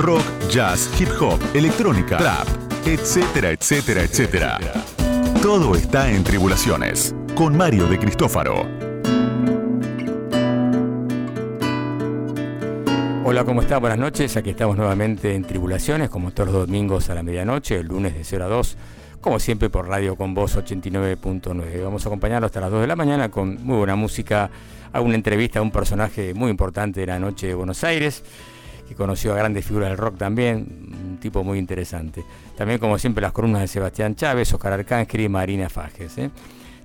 rock, jazz, hip hop, electrónica, trap, etcétera, etcétera, etcétera. Todo está en Tribulaciones, con Mario de Cristófaro. Hola, ¿cómo está? Buenas noches. Aquí estamos nuevamente en Tribulaciones, como todos los domingos a la medianoche, el lunes de 0 a 2, como siempre por Radio con Voz 89.9. Vamos a acompañarlo hasta las 2 de la mañana con muy buena música, a una entrevista a un personaje muy importante de la noche de Buenos Aires que conoció a grandes figuras del rock también, un tipo muy interesante. También, como siempre, las columnas de Sebastián Chávez, Oscar Arcángel y Marina Fajes. ¿eh?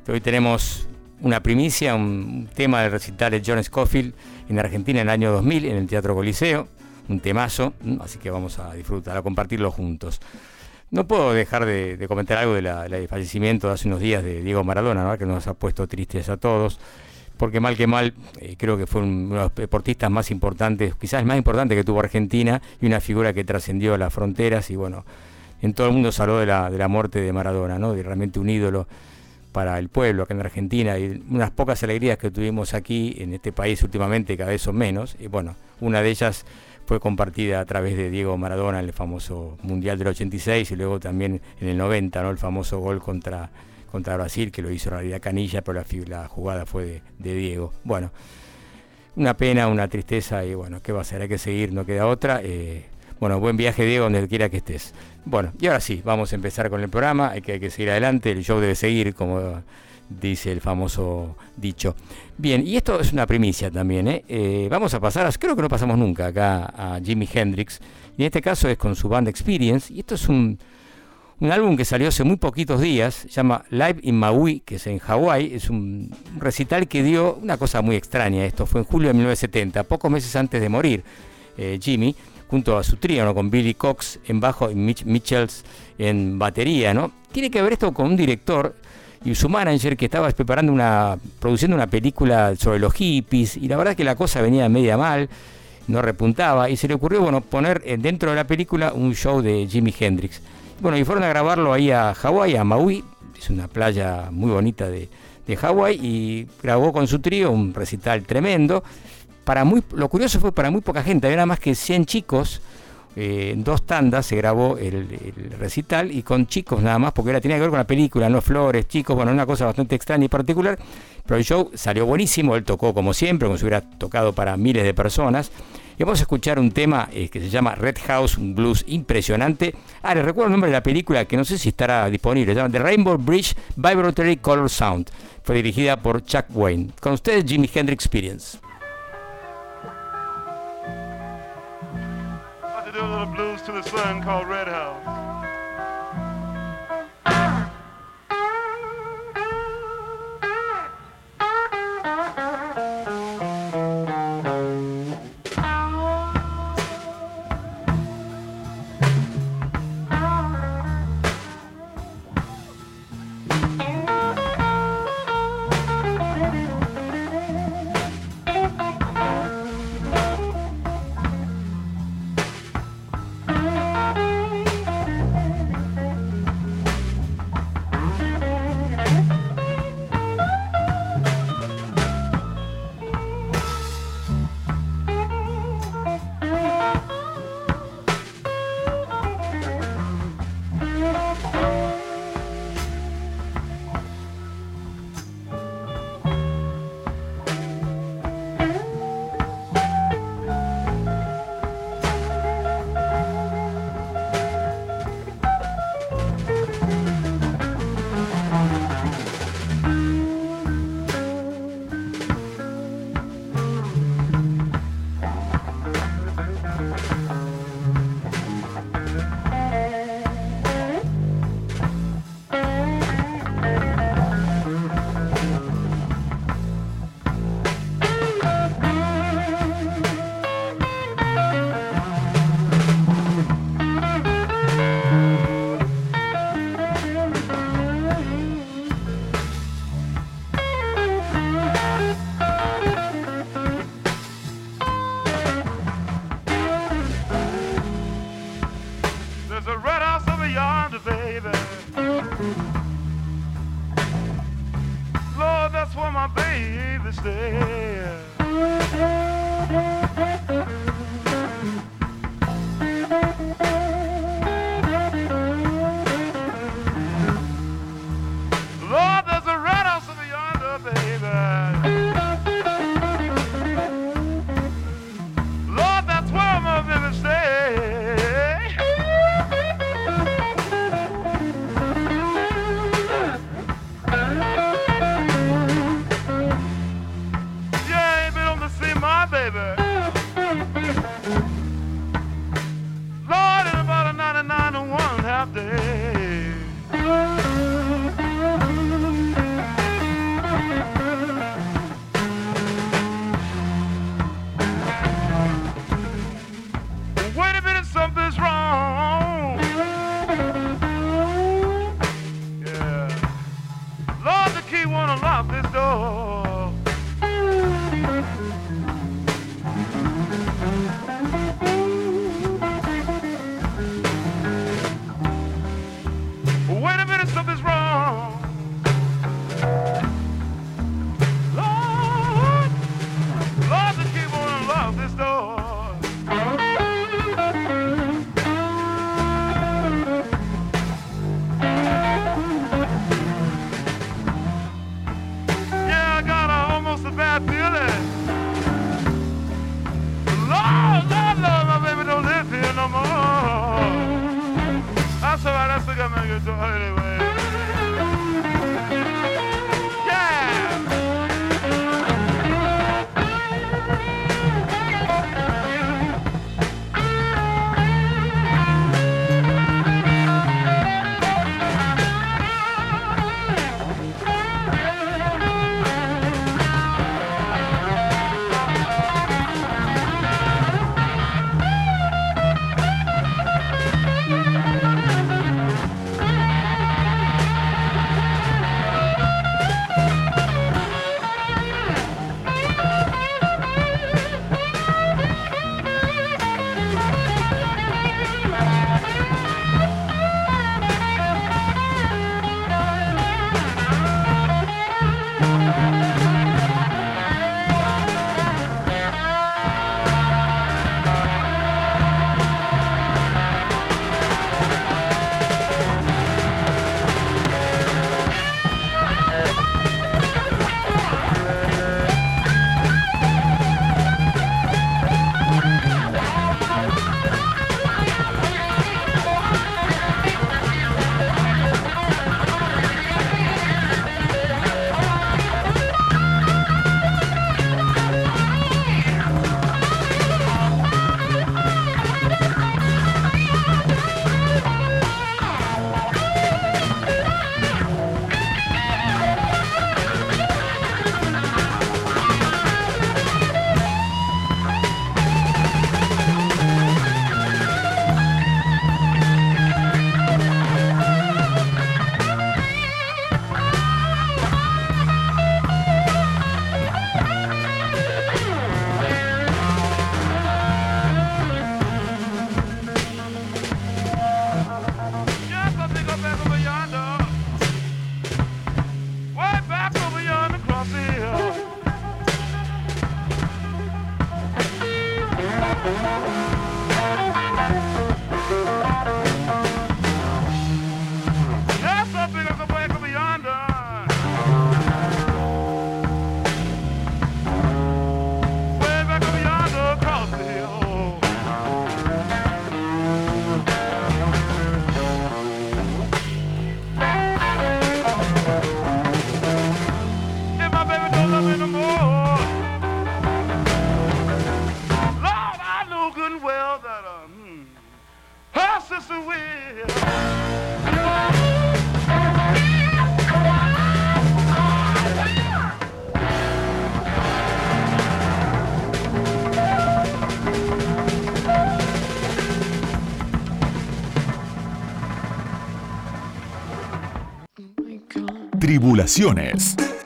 Hoy tenemos una primicia, un tema del recital de John Scofield en Argentina en el año 2000 en el Teatro Coliseo, un temazo, así que vamos a disfrutar, a compartirlo juntos. No puedo dejar de, comentar algo del fallecimiento de hace unos días de Diego Maradona, que nos ha puesto tristes a todos porque mal que mal eh, creo que fue uno de los deportistas más importantes, quizás el más importante que tuvo Argentina y una figura que trascendió las fronteras y bueno, en todo el mundo se habló de la, de la muerte de Maradona, ¿no? de realmente un ídolo para el pueblo acá en Argentina y unas pocas alegrías que tuvimos aquí en este país últimamente cada vez son menos y bueno, una de ellas fue compartida a través de Diego Maradona en el famoso Mundial del 86 y luego también en el 90, ¿no? el famoso gol contra contra Brasil, que lo hizo en realidad Canilla, pero la, jugada fue de, Diego. Bueno, una pena, una tristeza y bueno, ¿qué va a ser? Hay que seguir, no queda otra. Eh, bueno, buen viaje Diego, donde quiera que estés. Bueno, y ahora sí, vamos a empezar con el programa, hay que, hay que seguir adelante, el show debe seguir, como dice el famoso dicho. Bien, y esto es una primicia también, ¿eh? Eh, vamos a pasar, creo que no pasamos nunca acá a Jimi Hendrix, y en este caso es con su band Experience, y esto es un un álbum que salió hace muy poquitos días, se llama Live in Maui, que es en Hawái, es un recital que dio una cosa muy extraña, esto fue en julio de 1970, pocos meses antes de morir eh, Jimmy, junto a su trío, con Billy Cox en bajo y Mitch Mitchells en batería, ¿no? Tiene que ver esto con un director y su manager que estaba preparando una, produciendo una película sobre los hippies, y la verdad es que la cosa venía media mal, no repuntaba, y se le ocurrió, bueno, poner eh, dentro de la película un show de Jimi Hendrix. Bueno, y fueron a grabarlo ahí a Hawái, a Maui, es una playa muy bonita de, de Hawái, y grabó con su trío un recital tremendo. Para muy, lo curioso fue para muy poca gente, había nada más que 100 chicos, eh, en dos tandas se grabó el, recital y con chicos nada más, porque era, tenía que ver con la película, no flores, chicos, bueno, una cosa bastante extraña y particular, pero el show salió buenísimo, él tocó como siempre, como si hubiera tocado para miles de personas. Y vamos a escuchar un tema eh, que se llama Red House, un blues impresionante. Ah, les recuerdo el nombre de la película que no sé si estará disponible. Se llama The Rainbow Bridge Vibratory Color Sound. Fue dirigida por Chuck Wayne. Con ustedes, Jimi Hendrix Experience. To do a little blues to the sun called Red House.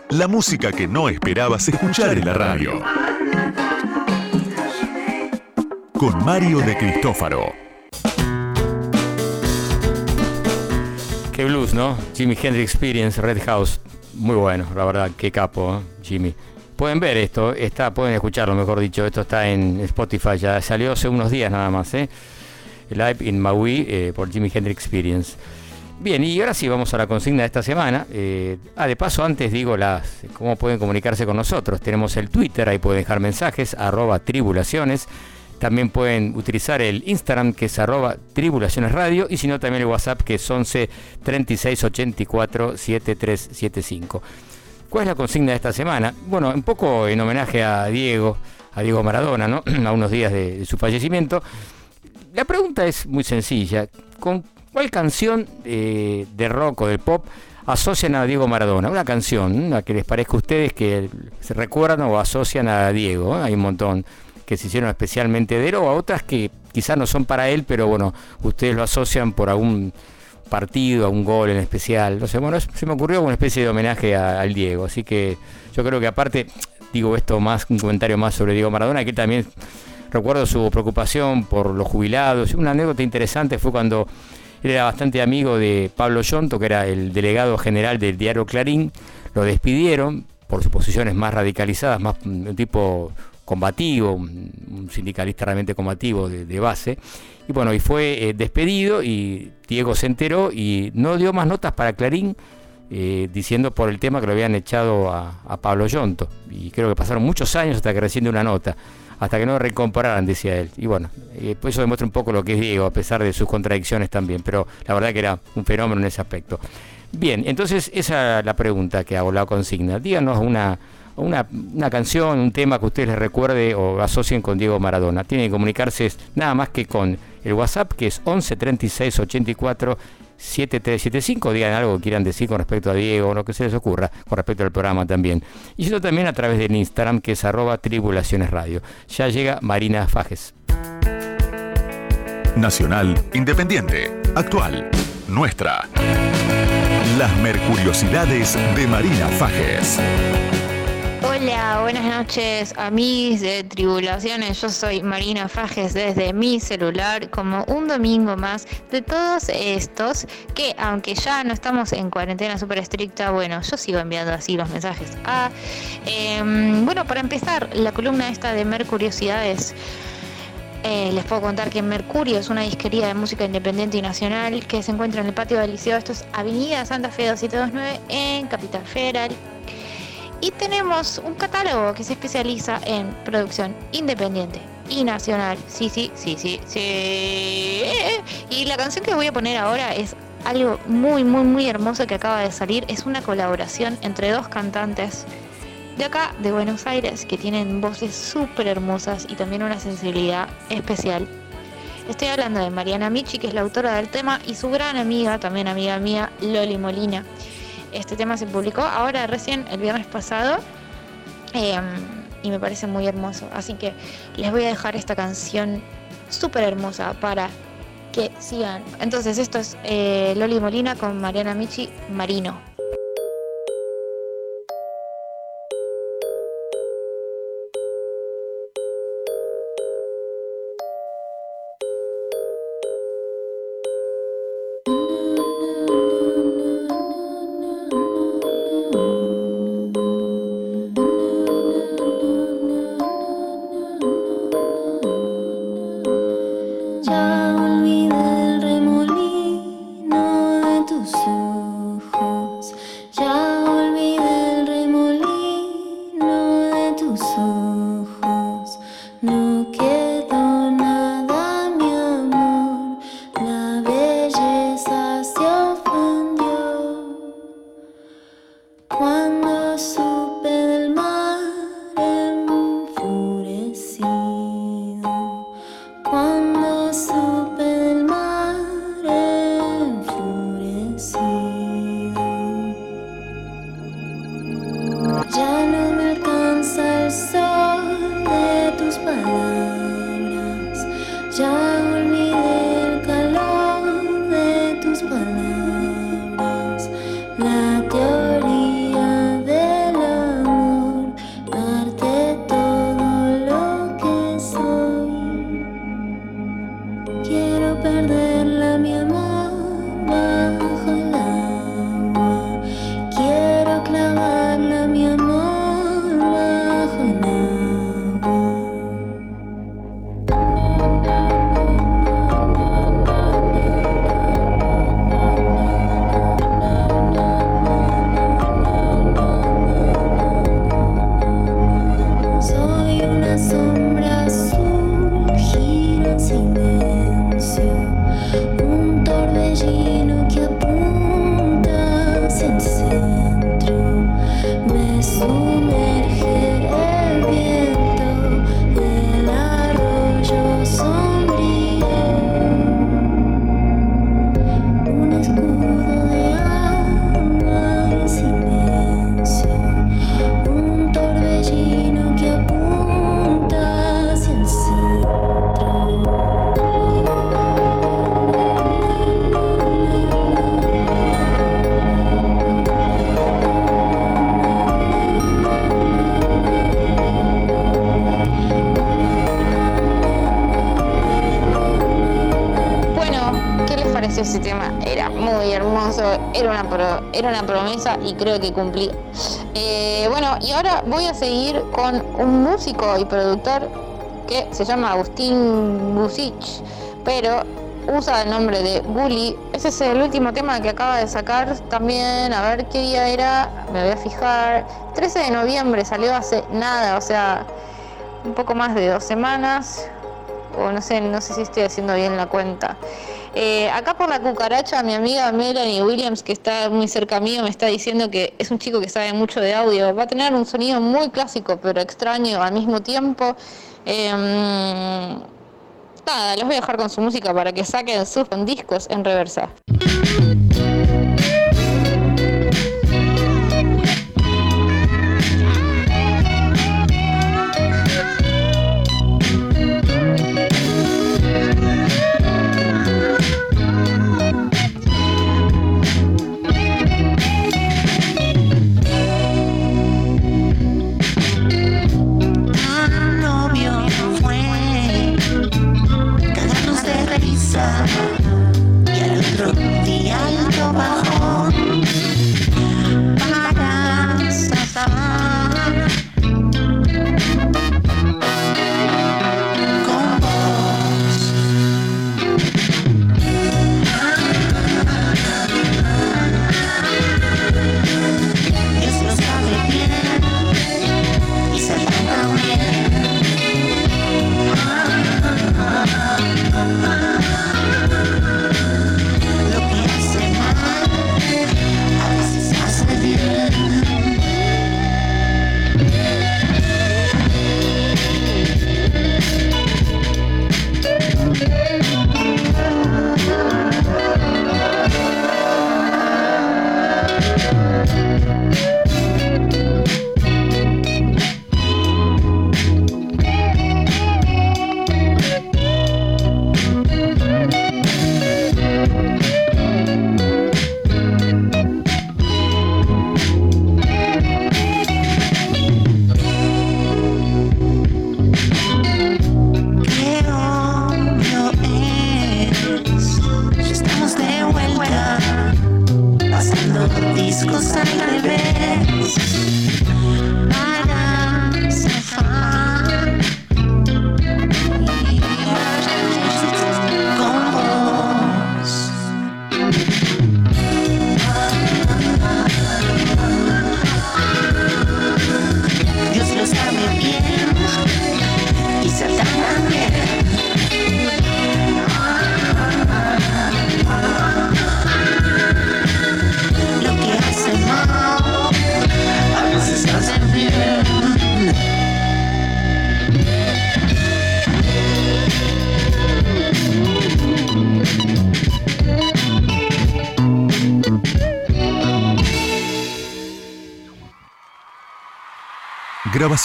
La música que no esperabas escuchar en la radio. Con Mario de Cristófaro. Qué blues, ¿no? Jimi Hendrix Experience, Red House. Muy bueno, la verdad, qué capo, ¿eh? Jimmy. Pueden ver esto, está, pueden escucharlo, mejor dicho. Esto está en Spotify, ya salió hace unos días nada más, ¿eh? Live in Maui eh, por Jimi Hendrix Experience. Bien, y ahora sí vamos a la consigna de esta semana. Eh, ah, de paso, antes digo las cómo pueden comunicarse con nosotros. Tenemos el Twitter, ahí pueden dejar mensajes, arroba tribulaciones. También pueden utilizar el Instagram, que es arroba tribulaciones radio. Y si no, también el WhatsApp, que es 11 36 84 7375. ¿Cuál es la consigna de esta semana? Bueno, un poco en homenaje a Diego, a Diego Maradona, ¿no? a unos días de, de su fallecimiento. La pregunta es muy sencilla. ¿Con cuál canción eh, de rock o del pop asocian a Diego Maradona? Una canción, una que les parezca a ustedes que se recuerdan o asocian a Diego. Hay un montón que se hicieron especialmente de él o a otras que quizás no son para él, pero bueno, ustedes lo asocian por algún partido, a un gol en especial. No sé, bueno, se me ocurrió una especie de homenaje al Diego. Así que yo creo que aparte, digo esto más, un comentario más sobre Diego Maradona, que también recuerdo su preocupación por los jubilados. Una anécdota interesante fue cuando él era bastante amigo de Pablo Yonto, que era el delegado general del diario Clarín. Lo despidieron por sus posiciones más radicalizadas, más un tipo combativo, un sindicalista realmente combativo de, base. Y bueno, y fue eh, despedido y Diego se enteró y no dio más notas para Clarín. Eh, diciendo por el tema que lo habían echado a, Pablo Yonto. Y creo que pasaron muchos años hasta que recién una nota hasta que no lo recompraran, decía él. Y bueno, eh, pues eso demuestra un poco lo que es Diego, a pesar de sus contradicciones también, pero la verdad que era un fenómeno en ese aspecto. Bien, entonces esa es la pregunta que hago, la consigna. Díganos una, una, una, canción, un tema que ustedes les recuerde o asocien con Diego Maradona. Tienen que comunicarse nada más que con el WhatsApp, que es 11 36 84 7375, digan algo que quieran decir con respecto a Diego, lo que se les ocurra, con respecto al programa también. Y eso también a través del Instagram, que es arroba tribulaciones radio. Ya llega Marina Fajes. Nacional, independiente, actual, nuestra. Las Mercuriosidades de Marina Fajes. Hola, buenas noches, amigos de Tribulaciones. Yo soy Marina Fajes desde mi celular, como un domingo más de todos estos que, aunque ya no estamos en cuarentena súper estricta, bueno, yo sigo enviando así los mensajes. Ah, bueno, para empezar, la columna esta de Mercuriosidades. Eh, les puedo contar que Mercurio es una disquería de música independiente y nacional que se encuentra en el patio del Liceo. Esto es Avenida Santa Fe 2729 en Capital Federal. Y tenemos un catálogo que se especializa en producción independiente y nacional. Sí, sí, sí, sí, sí. Y la canción que voy a poner ahora es algo muy, muy, muy hermoso que acaba de salir. Es una colaboración entre dos cantantes de acá, de Buenos Aires, que tienen voces súper hermosas y también una sensibilidad especial. Estoy hablando de Mariana Michi, que es la autora del tema, y su gran amiga, también amiga mía, Loli Molina. Este tema se publicó ahora recién el viernes pasado em, y me parece muy hermoso. Así que les voy a dejar esta canción súper hermosa para que sigan. Entonces esto es eh, Loli Molina con Mariana Michi Marino. Era una, promesa y creo que cumplí. Eh, bueno, y ahora voy a seguir con un músico y productor que se llama Agustín Busich, pero usa el nombre de Bully. Ese es el último tema que acaba de sacar también. A ver qué día era, me voy a fijar. 13 de noviembre salió hace nada, o sea, un poco más de dos semanas. O no sé, no sé si estoy haciendo bien la cuenta. Eh, acá por la cucaracha, mi amiga Melanie Williams, que está muy cerca mío, me está diciendo que es un chico que sabe mucho de audio. Va a tener un sonido muy clásico, pero extraño al mismo tiempo. Em, nada, los voy a dejar con su música para que saquen sus discos en reversa.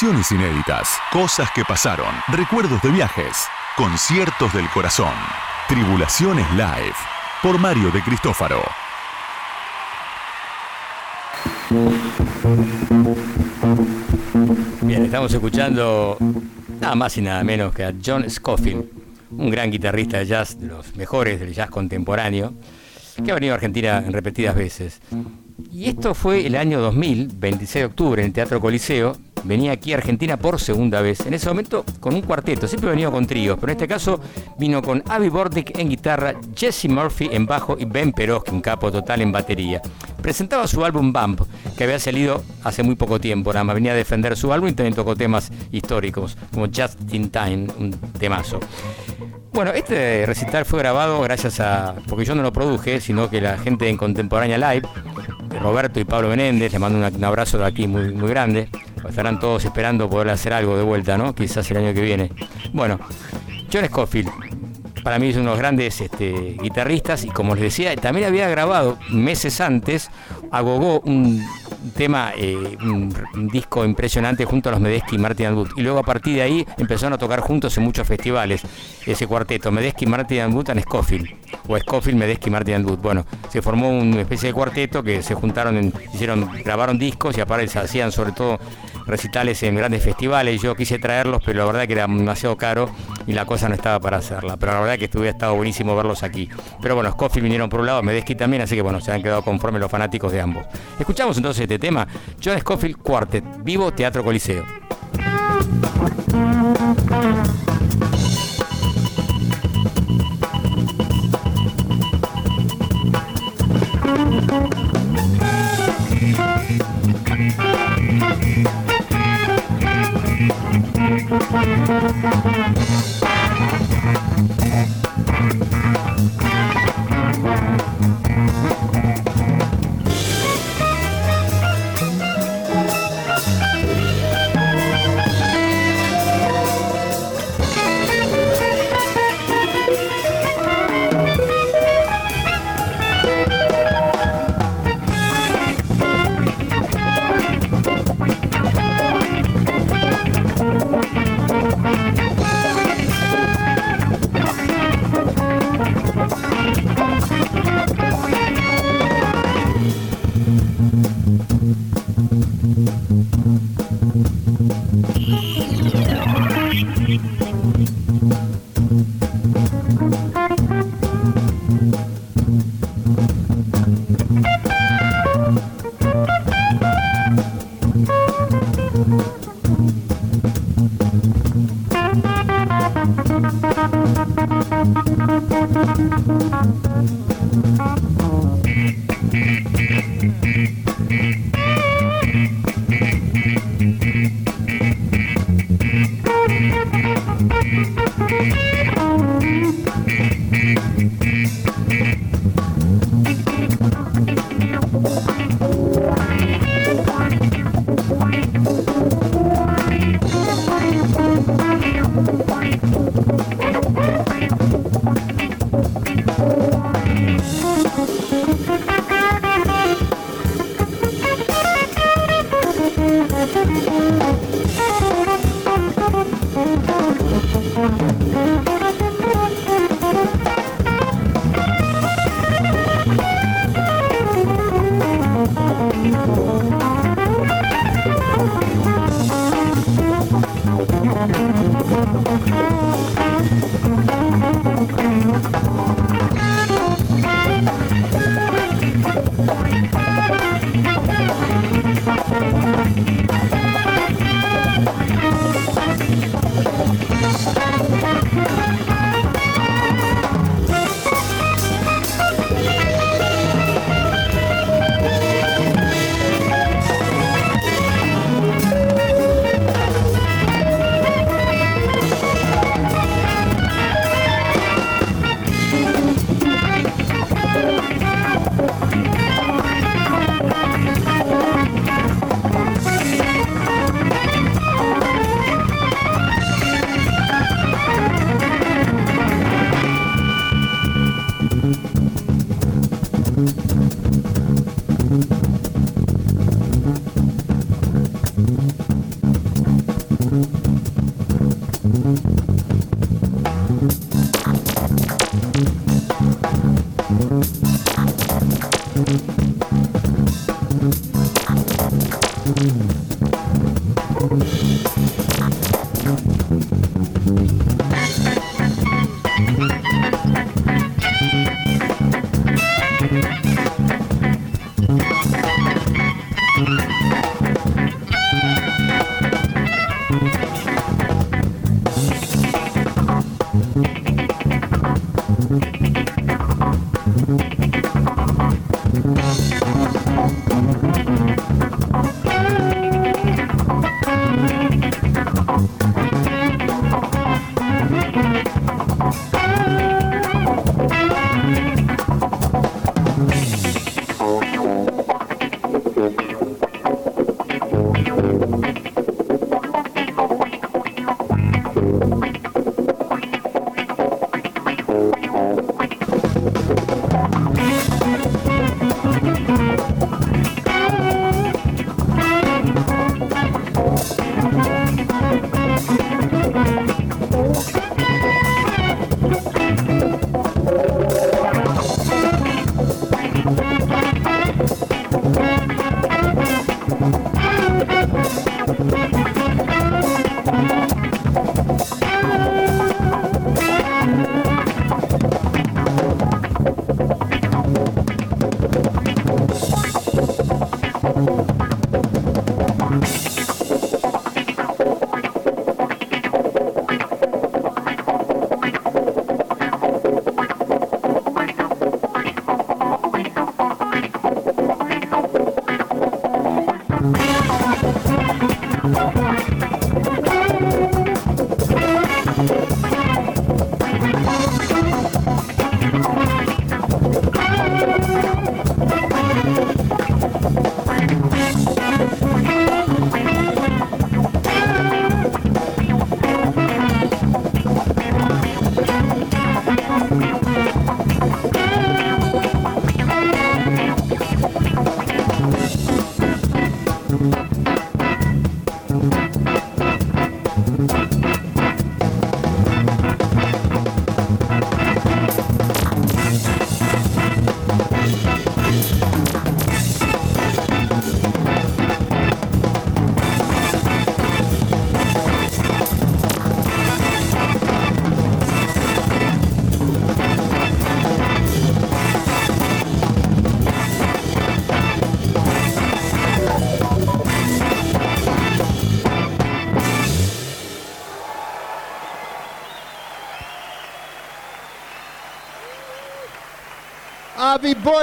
Inéditas, cosas que pasaron, recuerdos de viajes, conciertos del corazón. Tribulaciones Live, por Mario de Cristófaro. Bien, estamos escuchando nada más y nada menos que a John Scofield, un gran guitarrista de jazz, de los mejores del jazz contemporáneo, que ha venido a Argentina en repetidas veces. Y esto fue el año 2000, 26 de octubre, en el Teatro Coliseo, venía aquí a Argentina por segunda vez. En ese momento con un cuarteto, siempre venido con tríos, pero en este caso vino con Avi Bordick en guitarra, Jesse Murphy en bajo y Ben Peroski, un capo total en batería. Presentaba su álbum Bump, que había salido hace muy poco tiempo, nada más venía a defender su álbum y también tocó temas históricos, como Just in Time, un temazo. Bueno, este recital fue grabado gracias a, porque yo no lo produje, sino que la gente en Contemporánea Live, Roberto y Pablo Menéndez, le mando un, abrazo de aquí muy, muy grande, estarán todos esperando poder hacer algo de vuelta, ¿no? Quizás el año que viene. Bueno, John Scofield, para mí es uno de los grandes este, guitarristas y como les decía, también había grabado meses antes a Gogó un tema, eh, un, disco impresionante junto a los Medesky y Martin Wood. Y luego a partir de ahí empezaron a tocar juntos en muchos festivales, ese cuarteto, Medesky, Martin Wood en Scofield, o Scofield, Medesky, Martin Wood. Bueno, se formó una especie de cuarteto que se juntaron, hicieron, grabaron discos y aparte hacían sobre todo recitales en grandes festivales. Yo quise traerlos, pero la verdad que era demasiado caro y la cosa no estaba para hacerla. Pero la verdad que estuviera estado buenísimo verlos aquí. Pero bueno, Scofield vinieron por un lado, Medeski también, así que bueno, se han quedado conformes los fanáticos de ambos. Escuchamos entonces este tema, John Scofield Quartet, Vivo Teatro Coliseo. Mm-hmm.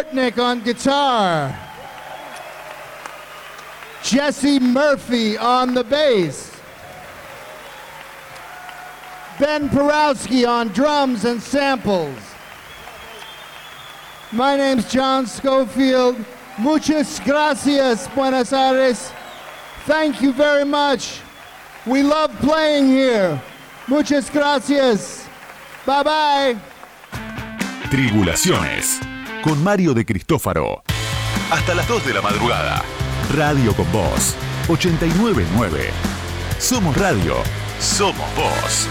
Bortnick on guitar. Jesse Murphy on the bass. Ben Porowski on drums and samples. My name's John Schofield. Muchas gracias, Buenos Aires. Thank you very much. We love playing here. Muchas gracias. Bye bye. Tribulaciones con Mario de Cristófaro. Hasta las 2 de la madrugada. Radio con Voz 899. Somos radio. Somos voz.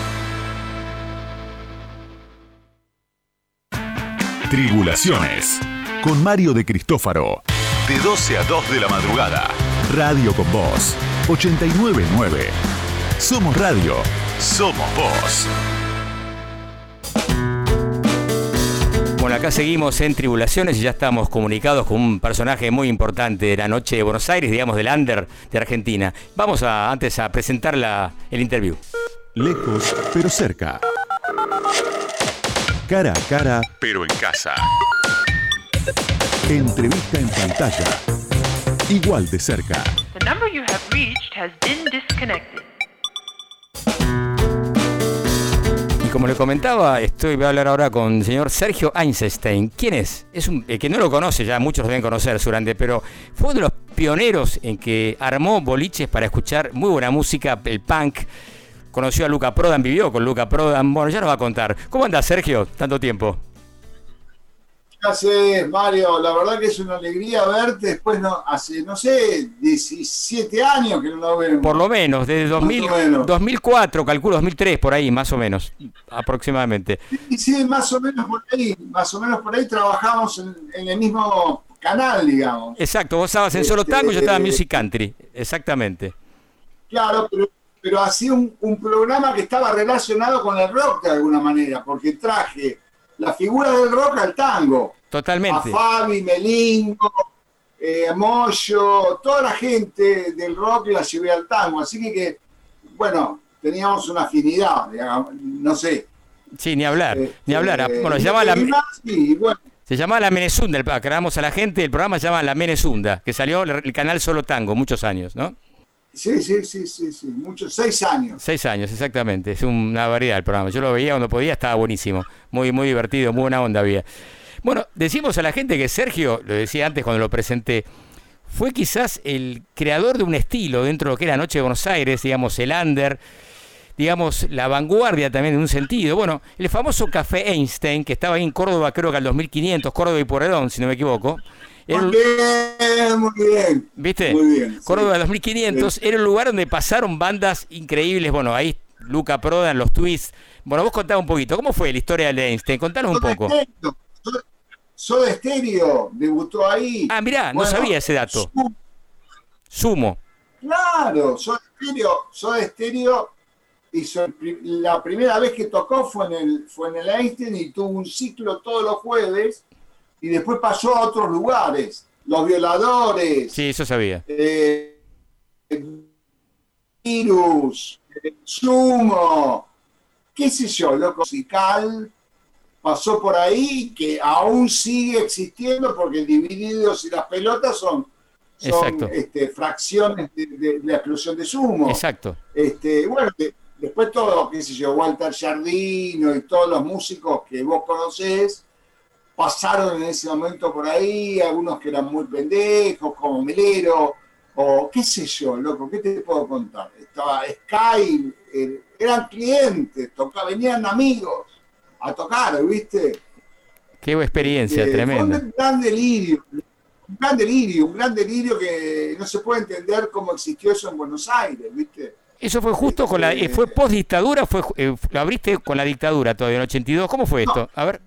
Tribulaciones con Mario de Cristófaro. De 12 a 2 de la madrugada. Radio con Voz 899. Somos radio. Somos voz. Bueno, acá seguimos en Tribulaciones y ya estamos comunicados con un personaje muy importante de la noche de Buenos Aires, digamos del under de Argentina. Vamos a antes a presentar la, el interview. Lejos, pero cerca. Cara a cara, pero en casa. Entrevista en pantalla. Igual de cerca. The number you have reached has been disconnected. Como le comentaba, estoy voy a hablar ahora con el señor Sergio Einstein. ¿Quién es? Es un que no lo conoce, ya muchos lo deben conocer seguramente, pero fue uno de los pioneros en que armó boliches para escuchar muy buena música, el punk. Conoció a Luca Prodan, vivió con Luca Prodan. Bueno, ya nos va a contar. ¿Cómo anda Sergio? Tanto tiempo. Gracias, Mario. La verdad que es una alegría verte después, no, hace, no sé, 17 años que no lo vemos. Por lo menos, desde 2000, Más o menos. 2004, calculo 2003, por ahí, más o menos, aproximadamente. Y sí, más o menos por ahí, más o menos por ahí trabajamos en, en el mismo canal, digamos. Exacto, vos estabas en Solo Este, Tango y yo estaba en Music Country. Exactamente. Claro, pero, pero hacía un, un programa que estaba relacionado con el rock de alguna manera, porque traje la figura del rock al tango. A Totalmente. Fabi, Melingo, eh, Moyo, toda la gente del rock la llevé al tango. Así que, que, bueno, teníamos una afinidad, digamos, no sé. Sí, ni hablar, Este, ni hablar. Bueno, se y llama la, y bueno, se llama La Menezunda, aclaramos a la gente, el programa se llama La Menezunda, que salió el canal Solo Tango, muchos años, ¿no? Sí, sí, sí, sí, sí, muchos, seis años. Seis años, exactamente. Es una variedad el programa. Yo lo veía cuando podía, estaba buenísimo. Muy, muy divertido, muy buena onda había. Bueno, decimos a la gente que Sergio, lo decía antes cuando lo presenté, fue quizás el creador de un estilo dentro de lo que era Noche de Buenos Aires, digamos, el under, digamos, la vanguardia también en un sentido. Bueno, el famoso Café Einstein, que estaba ahí en Córdoba, creo que al 2500, Córdoba y Porredón, si no me equivoco. Muy bien, muy bien. ¿Viste? Muy bien, sí. Córdoba 2500 era un lugar donde pasaron bandas increíbles. Bueno, ahí Luca Prodan, los Twists. Bueno, vos contá un poquito. ¿Cómo fue la historia de Einstein? Contanos un poco. Soda- Stereo debutó ahí. Ah, mirá, no sabía ese dato. su- Sumo. Claro, Soda Stereo, Soda Stereo hizo el la primera vez que tocó fue en el fue en el Einstein y tuvo un ciclo todos los jueves y después pasó a otros lugares, Los Violadores, Sí, eso sabía. eh, Virus, Sumo, qué sé yo, loco musical pasó por ahí que aún sigue existiendo porque el Divididos y las pelotas son, son este, fracciones de, de- de la explosión de Sumo. Exacto. Este, bueno, de- después todo, qué sé yo, Walter Jardino y todos los músicos que vos conocés pasaron en ese momento por ahí, algunos que eran muy pendejos, como Melero, o qué sé yo, loco, ¿qué te puedo contar? Estaba Sky, eh, eran clientes, toca, venían amigos a tocar, ¿viste? Qué experiencia, Eh, Fue tremenda. un gran delirio, un gran delirio, un gran delirio que no se puede entender cómo existió eso en Buenos Aires, ¿viste? Eso fue justo con la. eh, ¿Fue post dictadura? Fue, eh, ¿Lo abriste con la dictadura todavía en 82? ¿Cómo fue esto? A ver,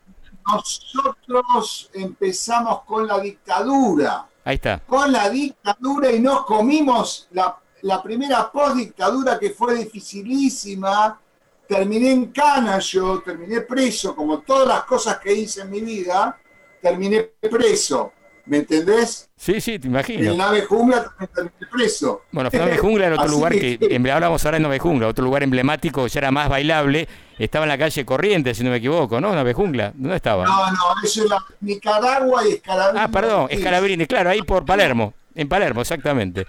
Nosotros empezamos con la dictadura, ahí está. con la dictadura y nos comimos la, la primera post-dictadura que fue dificilísima. Terminé en cana yo, terminé preso, como todas las cosas que hice en mi vida, terminé preso. ¿Me entendés? Sí, sí, te imagino. Nave Jungla también preso. Bueno, Nave Jungla en otro lugar que, em- hablamos ahora de Nave Jungla, otro lugar emblemático, ya era más bailable, estaba en la calle Corrientes, si no me equivoco, ¿no? Nave Jungla, ¿dónde estaba? No, no, eso era Nicaragua y Escalabrini. Ah, perdón, Escalabrini, claro, ahí por Palermo, en Palermo, exactamente.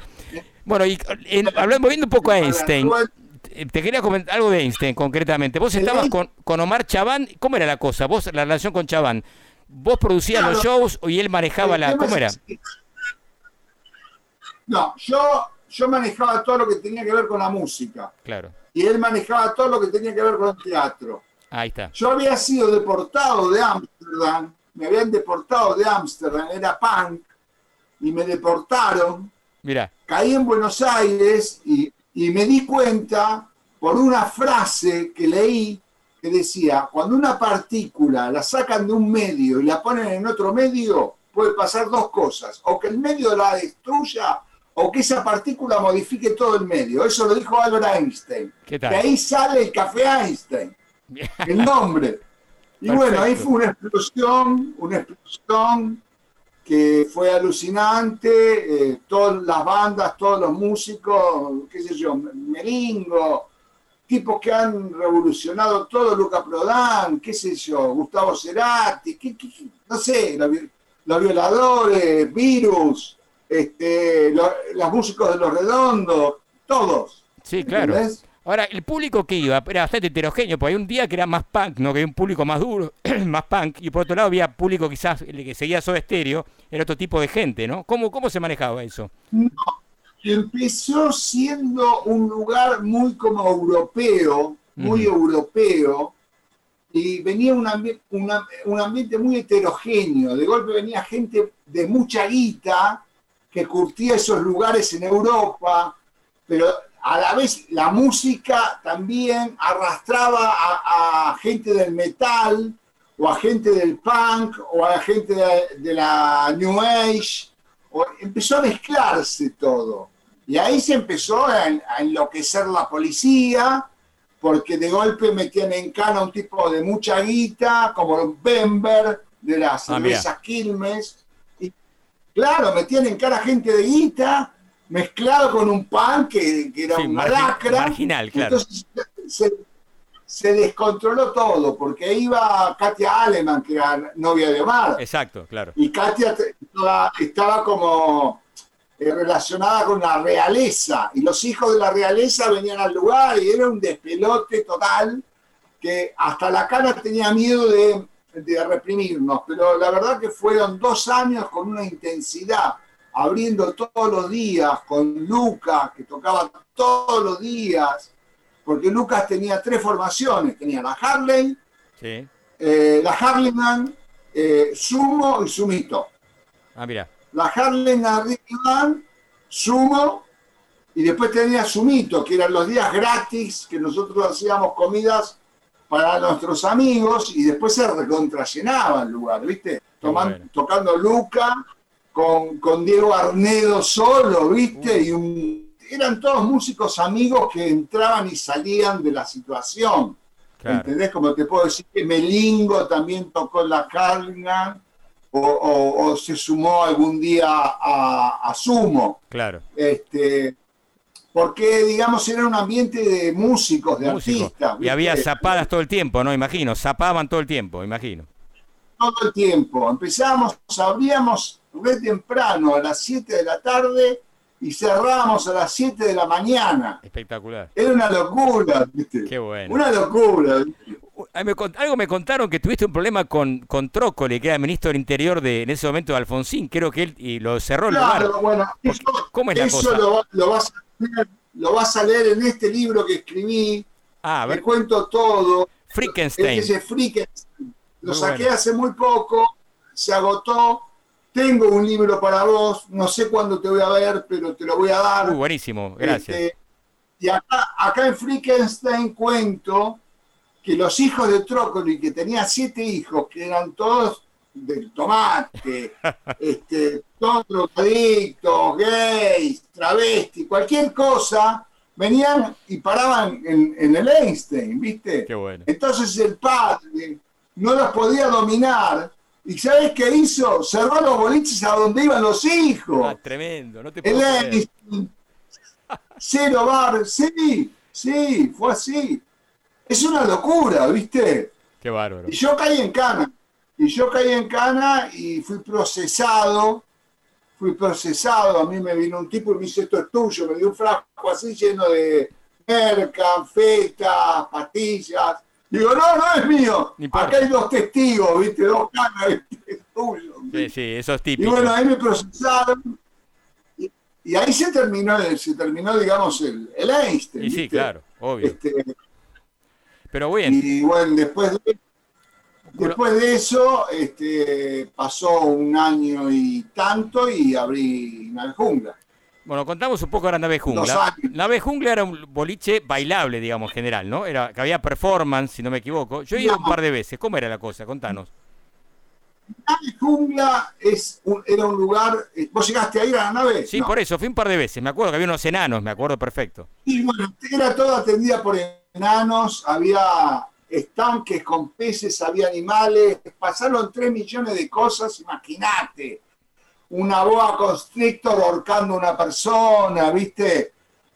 Bueno, y en, hablando, viendo un poco a Einstein, te quería comentar algo de Einstein concretamente. Vos estabas con, con Omar Chaván, ¿cómo era la cosa? Vos, la relación con Chaván, ¿vos producías los shows y él manejaba la... ¿Cómo era? No, yo, yo manejaba todo lo que tenía que ver con la música Claro, y él manejaba todo lo que tenía que ver con el teatro. ahí está. Yo había sido deportado de Ámsterdam, me habían deportado de Ámsterdam, era punk, y me deportaron. Mira, Caí en Buenos Aires y, y me di cuenta por una frase que leí que decía, cuando una partícula la sacan de un medio y la ponen en otro medio, puede pasar dos cosas, o que el medio la destruya o que esa partícula modifique todo el medio. Eso lo dijo Albert Einstein. ¿Qué tal? De ahí sale el café Einstein el nombre. Y bueno, ahí fue una explosión, una explosión que fue alucinante, eh, todas las bandas, todos los músicos, qué sé yo, Melingo, tipos que han revolucionado todo, Luca Prodan, qué sé yo, Gustavo Cerati, qué- qué- qué- no sé, los, vi- los violadores, Virus, este, lo- los músicos de Los Redondos, todos. Sí, claro. ¿Entendés? Ahora, el público que iba era bastante heterogéneo, porque hay un día que era más punk, ¿no? Que hay un público más duro, más punk, y por otro lado había público quizás el que seguía Soda Stereo, era otro tipo de gente, ¿no? ¿Cómo, cómo se manejaba eso? Empezó siendo un lugar muy como europeo, muy europeo, y venía un, ambi- una- un ambiente muy heterogéneo. De golpe venía gente de mucha guita que curtía esos lugares en Europa, pero a la vez la música también arrastraba a, a gente del metal, o a gente del punk, o a gente de, de la New Age. o- empezó a mezclarse todo. Y ahí se empezó a, a enloquecer la policía, porque de golpe metían en cana un tipo de mucha guita, como Bember, de las Ah, cervezas Quilmes. Y claro, metían en cara gente de guita, mezclado con un pan que, que era Sí, una lacra. marginal, claro. Entonces se, se descontroló todo, porque iba Katia Aleman, que era novia de Omar. Exacto, claro. Y Katia estaba como eh, relacionada con la realeza. Y los hijos de la realeza venían al lugar y era un despelote total que hasta la cara tenía miedo de, de reprimirnos. Pero la verdad que fueron dos años con una intensidad, abriendo todos los días, con Lucas, que tocaba todos los días, porque Lucas tenía tres formaciones, tenía la Harley, Sí. eh, la Harleyman, eh, Sumo y Sumito. Ah, mira. La Harleyman Rhythm, Sumo, y después tenía Sumito, que eran los días gratis que nosotros hacíamos comidas para nuestros amigos y después se recontrallenaba el lugar, ¿viste? Toman- bueno. Tocando Luca con, con Diego Arnedo solo, ¿viste? Y un- eran todos músicos amigos que entraban y salían de la situación. Claro. ¿Entendés? Como te puedo decir que Melingo también tocó la carga o, o- o se sumó algún día a, a Sumo. Claro. Este, porque, digamos, era un ambiente de músicos, de Músico. artistas. Y había ¿viste? zapadas todo el tiempo, ¿no? Imagino. Zapaban todo el tiempo, imagino. todo el tiempo. Empezábamos, abríamos re temprano a las 7 de la tarde y cerrábamos a las 7 de la mañana. Espectacular. Era una locura, ¿viste? Qué bueno. Una locura. Ay, me cont- algo me contaron que tuviste un problema con, con Trócoli, que era ministro del Interior de, en ese momento de Alfonsín. Creo que él y lo cerró el Claro, lugar. bueno, eso, ¿Cómo es la eso cosa? Lo, lo vas a leer, lo vas a leer en este libro que escribí. Ah, a Te cuento todo. Frankenstein. Frankenstein. Lo Muy saqué bueno. hace muy poco, se agotó. Tengo un libro para vos, no sé cuándo te voy a ver, pero te lo voy a dar. Muy buenísimo, gracias. Este, y acá, acá en Frankenstein cuento que los hijos de Trócoli, que tenía siete hijos, que eran todos del tomate, este, todos drogadictos, gays, travestis, cualquier cosa, venían y paraban en, en el Einstein, ¿viste? Qué bueno. Entonces el padre no los podía dominar ¿Y sabes qué hizo? Cerró los boliches a donde iban los hijos. Ah, tremendo, no te El puedo creer. Einstein, cero bar, sí, sí, fue así. Es una locura, ¿viste? Qué bárbaro. Y yo caí en cana. Y yo caí en cana y fui procesado. Fui procesado. A mí me vino un tipo y me dice: Esto es tuyo. Me dio un frasco así lleno de merca, anfetas, pastillas. Digo: No, no es mío. Acá hay dos testigos, ¿viste? Dos canas, ¿viste? Es tuyo. Sí, sí, eso es Y típico. bueno, ahí me procesaron. Y, y ahí se terminó, se terminó digamos, el, el Einstein. y sí, claro, obvio. Este, Pero bien, y bueno, después de, después de eso este, pasó un año y tanto y abrí Nave Jungla. bueno, contamos un poco ahora Nave Jungla. Nave Jungla era un boliche bailable, digamos, en general, ¿no? Era que había performance, si no me equivoco. Yo he ido un No. par de veces. ¿Cómo era la cosa? Contanos. Nave Jungla es un- era un lugar. eh, ¿Vos llegaste a ir a la nave? Sí, No. por eso, fui un par de veces. Me acuerdo que había unos enanos, me acuerdo perfecto. Y bueno, era todo atendida por enanos, había estanques con peces, había animales, pasaron 3 millones de cosas, imagínate. Una boa constrictor ahorcando a una persona, ¿viste?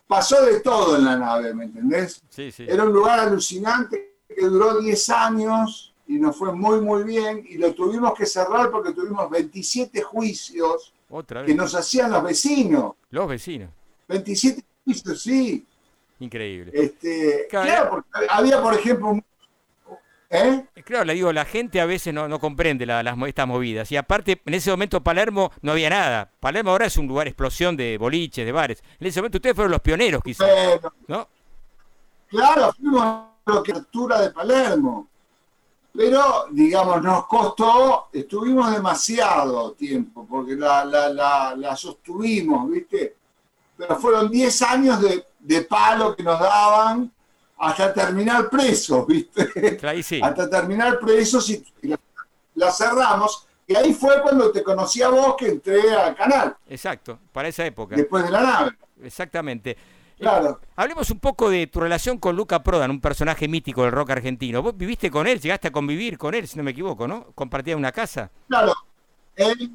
Pasó de todo en la nave, ¿me entendés? Sí, sí. Era un lugar alucinante que duró 10 años y nos fue muy, muy bien y lo tuvimos que cerrar porque tuvimos 27 juicios Otra que nos hacían los vecinos. Los vecinos. 27 juicios, sí. Increíble. Este, Claro. porque había, por ejemplo, un- ¿eh? Claro, le digo, la gente a veces no, no comprende la- las, estas movidas. Y aparte, en ese momento Palermo no había nada. Palermo ahora es un lugar explosión de boliches, de bares. En ese momento ustedes fueron los pioneros, quizás. Bueno, ¿No? claro, fuimos a la apertura de Palermo. Pero, digamos, nos costó, estuvimos demasiado tiempo, porque la, la, la, la sostuvimos, ¿viste? Pero fueron 10 años de, de palo que nos daban hasta terminar presos, ¿viste? Ahí sí. hasta terminar presos y la cerramos. Y ahí fue cuando te conocí a vos que entré al canal, Exacto, para esa época. después de la nave. Exactamente. Eh, Claro. hablemos un poco de tu relación con Luca Prodan, un personaje mítico del rock argentino. Vos viviste con él, llegaste a convivir con él, si no me equivoco, ¿no? Compartían una casa. Claro, él,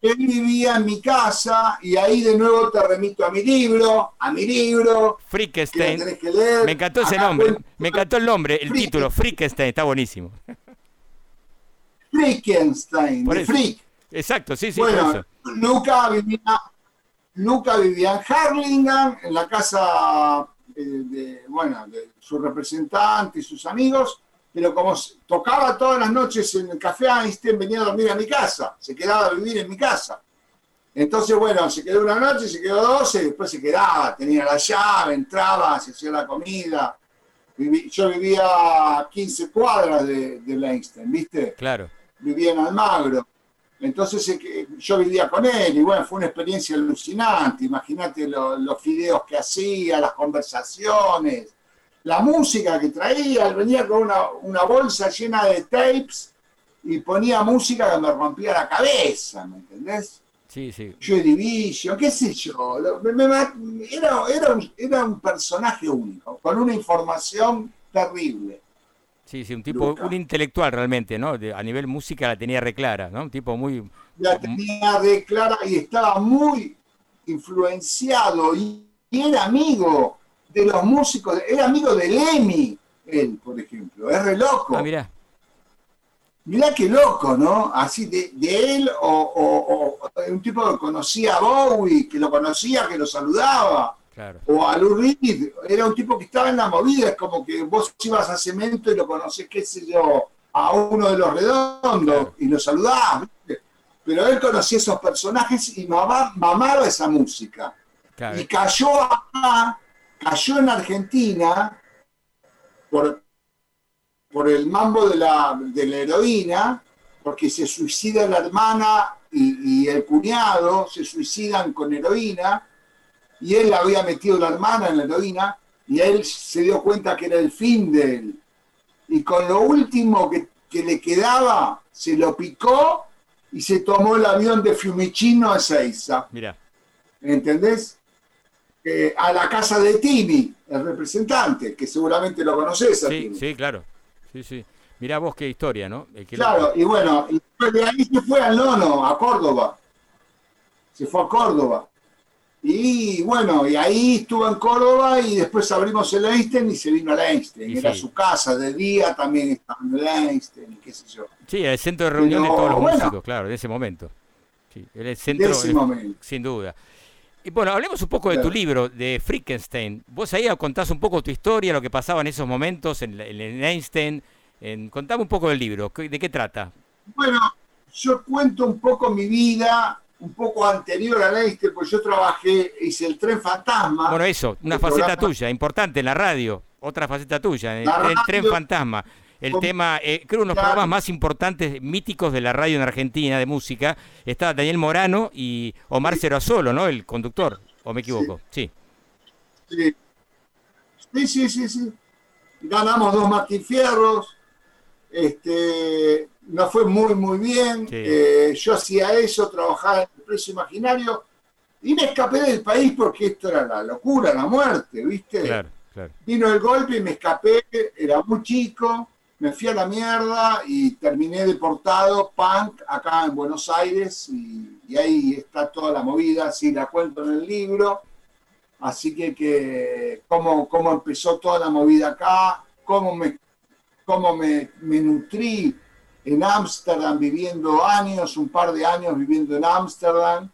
él vivía en mi casa y ahí de nuevo te remito a mi libro, a mi libro, que tenés que leer. Me encantó ese Acá nombre. Me encantó el nombre, el Frick- título, Frickenstein, está buenísimo. Frickenstein, de. Frick. Exacto, sí, sí, Bueno. Luca vivía, Luca vivía en Harlingen, en la casa eh, de, bueno, de su representante y sus amigos, pero como tocaba todas las noches en el café Einstein, venía a dormir a mi casa, se quedaba a vivir en mi casa. Entonces, bueno, se quedó una noche, se quedó dos, y después se quedaba, tenía la llave, entraba, se hacía la comida. Viví- yo vivía a 15 cuadras de, de Einstein, ¿viste? Claro. vivía en Almagro. Entonces eh, yo vivía con él y bueno, fue una experiencia alucinante. Imagínate lo- los videos que hacía, las conversaciones, la música que traía. Él venía con una, una bolsa llena de tapes y ponía música que me rompía la cabeza, ¿me entendés? Sí, sí. Joy Division, qué sé yo. lo- me- me- era, era, un, era un personaje único, con una información terrible. Sí, sí, un tipo, Luca. un intelectual realmente, ¿no? De- a nivel música la tenía reclara, ¿no? Un tipo muy... la tenía de clara y estaba muy influenciado y, y era amigo de los músicos, era amigo de Lemmy, él, por ejemplo, es re loco. Ah, mirá. Mirá qué loco, ¿no? Así de, de él o, o- o un tipo que conocía a Bowie, que lo conocía, que lo saludaba, Claro. o a Lou Reed, era un tipo que estaba en la movida, es como que vos ibas a Cemento y lo conocés, qué sé yo, a uno de los redondos Claro. y lo saludabas, ¿viste? pero él conocía esos personajes y mamá, mamaba esa música. Claro. Y cayó acá, cayó en Argentina por, por el mambo de la, de la heroína, porque se suicida la hermana y, y el cuñado, se suicidan con heroína, y él había metido la hermana en la heroína, y él se dio cuenta que era el fin de él. Y con lo último que, que le quedaba, se lo picó y se tomó el avión de Fiumicino a Ezeiza. Mirá. ¿entendés? Eh, a la casa de Tini, el representante, que seguramente lo conoces Sí, Tini. sí, claro. Sí, sí. Mirá vos qué historia, ¿no? El que lo- Claro, y bueno, y de ahí se fue al nono, a Córdoba. Se fue a Córdoba. Y bueno, y ahí estuvo en Córdoba y después abrimos el Einstein y se vino al Einstein. Y Era sí. su casa, de día también estaba en el Einstein y qué sé yo. Sí, el centro de reunión de todos los bueno. músicos, claro, de ese momento. Sí, De ese el- momento. sin duda. Y bueno, hablemos un poco de tu libro, de Frankenstein. Vos ahí contás un poco tu historia, lo que pasaba en esos momentos en, en Einstein. En, contame un poco del libro, ¿qué- ¿de qué trata? Bueno, yo cuento un poco mi vida, un poco anterior al Einstein, porque yo trabajé, hice el tren fantasma. Bueno, eso, una faceta programa- tuya, importante en la radio, otra faceta tuya, el, el tren fantasma. El tema, eh, creo uno de los Claro. programas más importantes, míticos de la radio en Argentina, de música, estaba Daniel Morano y Omar Cerasolo, ¿no? El conductor, ¿o me equivoco? Sí. Sí. sí, sí, sí, sí. Ganamos dos Martín Fierros. Este, nos fue muy, muy bien. Sí. Eh, yo hacía eso, trabajaba en el precio imaginario y me escapé del país porque esto era la locura, la muerte, ¿viste? Claro, claro. Vino el golpe y me escapé, era muy chico, me fui a la mierda y terminé deportado, punk, acá en Buenos Aires, y, ahí está toda la movida, así la cuento en el libro. Así que, que cómo, cómo empezó toda la movida acá, cómo me, cómo me, me nutrí en Ámsterdam viviendo años, un par de años viviendo en Ámsterdam,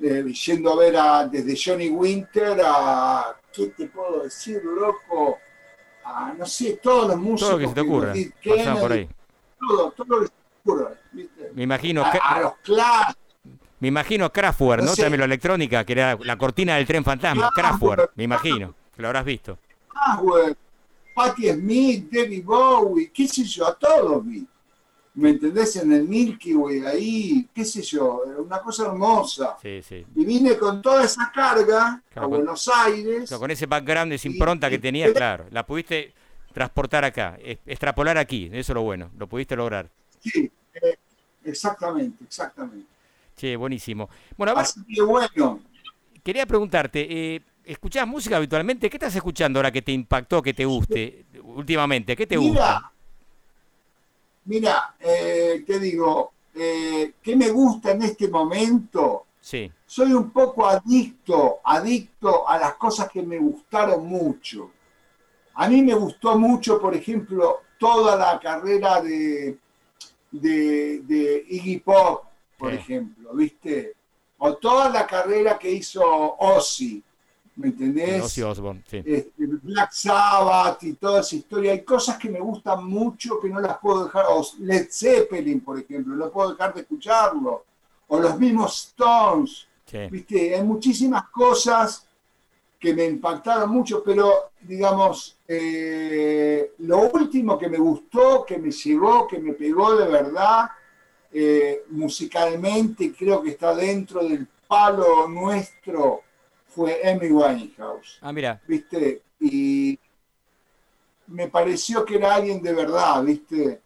eh, yendo a ver desde Johnny Winter a, ¿qué te puedo decir, loco? A, no sé, todos los músicos. Todo lo que se te ocurra, pasaban por ahí. Kennedy, Todo, todo lo que se te ocurra, ¿viste? Me imagino, A, a los Clash, me imagino Kraftwerk, ¿no? No sé. También lo electrónica, que era la cortina del tren fantasma, Kraftwerk. Kraftwerk, me imagino, que lo habrás visto. Power, Patti Smith, David Bowie, qué sé yo, a todos vi. ¿Me entendés? En el Milky Way, ahí, qué sé yo, era una cosa hermosa. Sí, sí. Y vine con toda esa carga Claro, a Buenos Aires. Con ese background, esa Y- impronta que y- tenías, claro, la pudiste transportar acá, extrapolar aquí, eso es lo bueno, lo pudiste lograr. Sí, eh, exactamente, exactamente. Che, buenísimo. Bueno, a ver, Así que bueno, quería preguntarte, eh, ¿escuchás música habitualmente? ¿Qué estás escuchando ahora que te impactó, que te guste últimamente? ¿Qué te gusta? Mira, eh, te digo, eh, ¿qué me gusta en este momento? Sí, soy un poco adicto, adicto a las cosas que me gustaron mucho. A mí me gustó mucho, por ejemplo, toda la carrera de, de, de Iggy Pop, por Sí. ejemplo, ¿viste? O toda la carrera que hizo Ozzy, ¿me entendés? Ozzy Osbourne, sí. este, Black Sabbath y toda esa historia. Hay cosas que me gustan mucho que no las puedo dejar. O Led Zeppelin, por ejemplo, no puedo dejar de escucharlo. O los mismos Stones. sí. ¿Viste? Hay muchísimas cosas que me impactaron mucho, pero digamos, eh, lo último que me gustó, que me llegó, que me pegó de verdad, eh, musicalmente, creo que está dentro del palo nuestro, fue Amy Winehouse. Ah, mira, ¿viste? Y me pareció que era alguien de verdad, ¿viste?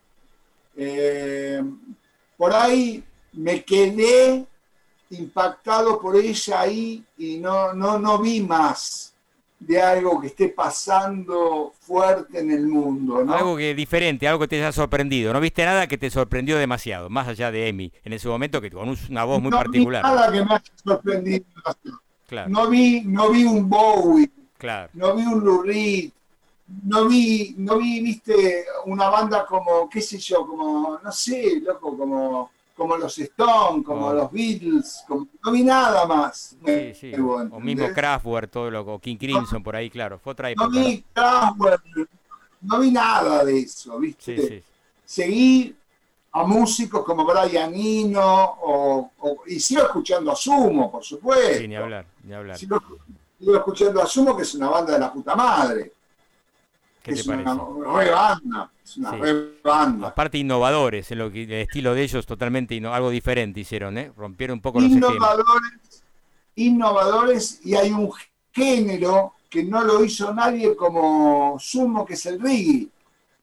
Eh, por ahí me quedé impactado por ella ahí y no, no, no vi más de algo que esté pasando fuerte en el mundo, ¿no? algo que diferente, algo que te haya sorprendido. ¿No viste nada que te sorprendió demasiado, más allá de Emi, en ese momento que con un- una voz muy no particular? vi nada que me haya sorprendido. Claro, No vi, no vi un Bowie, claro. no vi un Lou Reed, no vi, no vi, viste, una banda como, qué sé yo, como, no sé, loco, como, como los Stones, como Oh. los Beatles, como- no vi nada más. Sí, sí. O mismo. Kraftwerk, todo lo, o King Crimson por ahí, claro. Fue otra época. No vi Kraftwerk, no vi nada de eso, viste. Sí, sí. Seguí a músicos como Brian Eno, o, o- y sigo escuchando a Sumo, por supuesto. Sí, ni hablar, ni hablar. Sigo, sigo escuchando a Sumo, que es una banda de la puta madre. ¿Qué te es una re banda, es una Sí. re banda. Aparte innovadores en lo que el estilo de ellos totalmente algo diferente hicieron, ¿eh? Rompieron un poco los esquemas. Innovadores, innovadores, y hay un género que no lo hizo nadie como Sumo, que es el reggae.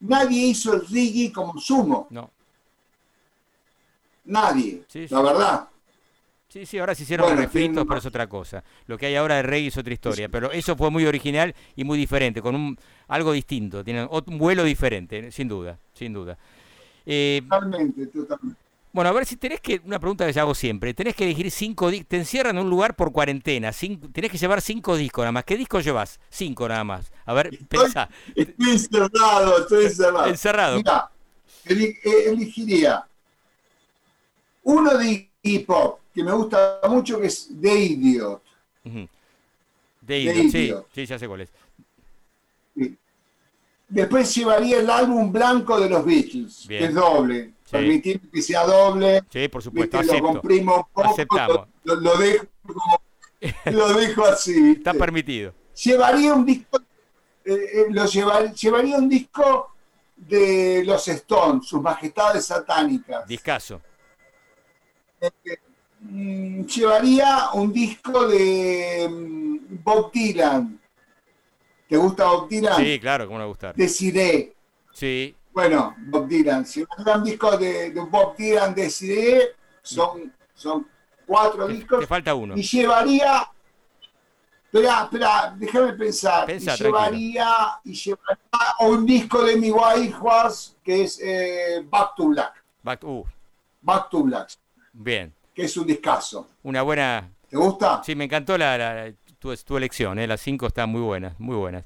Nadie hizo el reggae como Sumo, No, nadie, Sí, sí. la verdad. Sí, sí, ahora se hicieron Bueno, refritos, pero es otra cosa. Lo que hay ahora de reggae es otra historia, pero eso fue muy original y muy diferente, con un algo distinto, tienen ot- un vuelo diferente, sin duda, sin duda. Eh, Totalmente, totalmente. bueno, a ver si tenés que, una pregunta que yo hago siempre, tenés que elegir cinco discos, te encierran en un lugar por cuarentena, cinco- tenés que llevar cinco discos nada más. ¿Qué discos llevas? Cinco nada más. A ver, pensá. Estoy encerrado, estoy encerrado. Encerrado. Mira, elegiría uno de hip hop que me gusta mucho, que es The Idiot. De Idiot, sí, Idiot. sí, ya sé cuál es. Sí. Después llevaría el álbum blanco de los Beatles, Bien. que es doble. Sí. Permitir que sea doble. Sí, por supuesto, lo comprimo un poco, Aceptamos. lo, lo- lo dejo lo dejo así. Está permitido. llevaría un disco, eh, eh, lo llevar- llevaría un disco de los Stones, sus majestades satánicas. Discaso. Mm, llevaría un disco de mm, Bob Dylan. ¿Te gusta Bob Dylan? Sí, claro, cómo no va a gustar. Desiree. Sí, Bueno, Bob Dylan. Llevaría un disco de, de Bob Dylan, Desiree. Son, son cuatro discos. te falta uno. Y llevaría. Espera, espera, déjame pensar. Pensá, y llevaría, y llevaría un disco de mi White Horse que es eh, Back to Black. Back- uh, Back to Black, bien. que es un discazo. Una buena. ¿Te gusta? Sí, me encantó la, la- tu, tu elección, ¿eh? las cinco están muy buenas, muy buenas.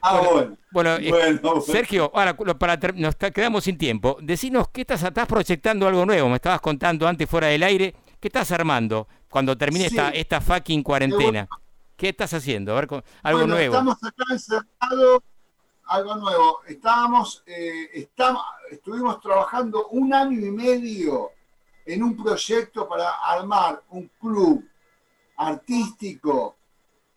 Ah, bueno. Bueno, eh, Bueno. Sergio, ahora para nos quedamos sin tiempo. Decinos qué estás, estás proyectando algo nuevo. Me estabas contando antes fuera del aire. ¿Qué estás armando cuando termine Sí. esta, esta fucking cuarentena? ¿Qué estás haciendo? A ver, algo Bueno, nuevo. Estamos acá encerrados, algo nuevo. Estábamos, eh, estamos, estuvimos trabajando un año y medio en un proyecto para armar un club artístico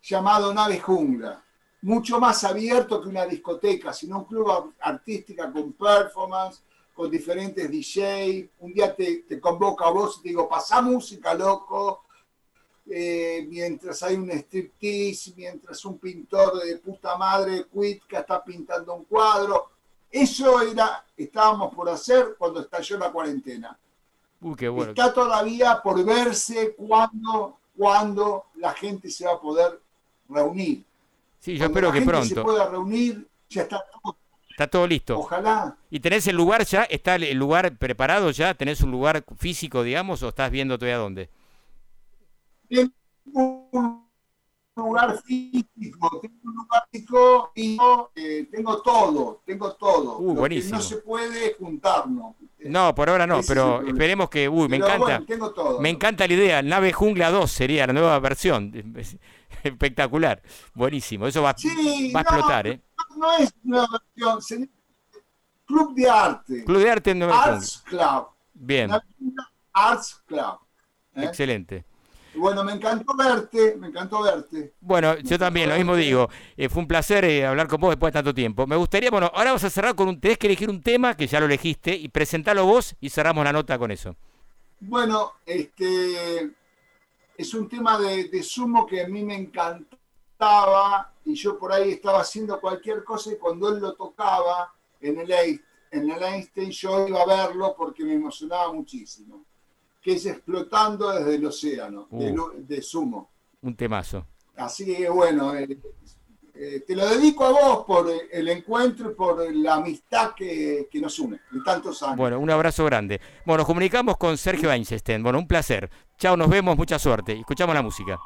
llamado Nave Jungla. Mucho más abierto que una discoteca, sino un club ar- artística con performance, con diferentes DJ. Un día te, te convoco a vos y te digo, pasá música, loco eh, mientras hay un striptease, mientras un pintor de puta madre, Cuitca, está pintando un cuadro. Eso era, estábamos por hacer cuando estalló la cuarentena. Uy, qué bueno. Está todavía por verse cuándo, cuándo la gente se va a poder reunir. Sí, yo Cuando espero la que gente se pronto. pueda reunir, ya está todo. Está todo listo. Ojalá. ¿Y tenés el lugar ya? ¿Está el- lugar preparado ya? ¿Tenés un lugar físico, digamos, o estás viendo todavía dónde? Un lugar físico, tengo un lugar físico eh, tengo todo, tengo todo. Uh, buenísimo. no se puede juntarnos. No, por ahora no, Ese pero esperemos que... Uy, me encanta. bueno, tengo todo. Me encanta la idea. Nave Jungla 2 sería la nueva versión. Espectacular. Buenísimo. Eso va, Sí, va a no, explotar, ¿eh? No es una versión, sería Club de Arte. Club de Arte en Nueva. Arts Club. Bien, Arts Club. ¿eh? excelente. Bueno, me encantó verte, me encantó verte. Bueno, yo también, lo mismo digo. Eh, fue un placer eh, hablar con vos después de tanto tiempo. Me gustaría, bueno, ahora vamos a cerrar con un... Tenés que elegir un tema, que ya lo elegiste, y presentalo vos y cerramos la nota con eso. Bueno, este es un tema de, de sumo que a mí me encantaba y yo por ahí estaba haciendo cualquier cosa y cuando él lo tocaba en el, en el Einstein yo iba a verlo porque me emocionaba muchísimo. Que es explotando desde el océano, de, Uh. de sumo. Un temazo. Así que bueno, eh, eh, te lo dedico a vos por eh, el encuentro y por la amistad que, que nos une de tantos años. Bueno, un abrazo grande. Bueno, nos comunicamos con Sergio Einstein. Bueno, un placer. Chao, nos vemos, mucha suerte. Escuchamos la música.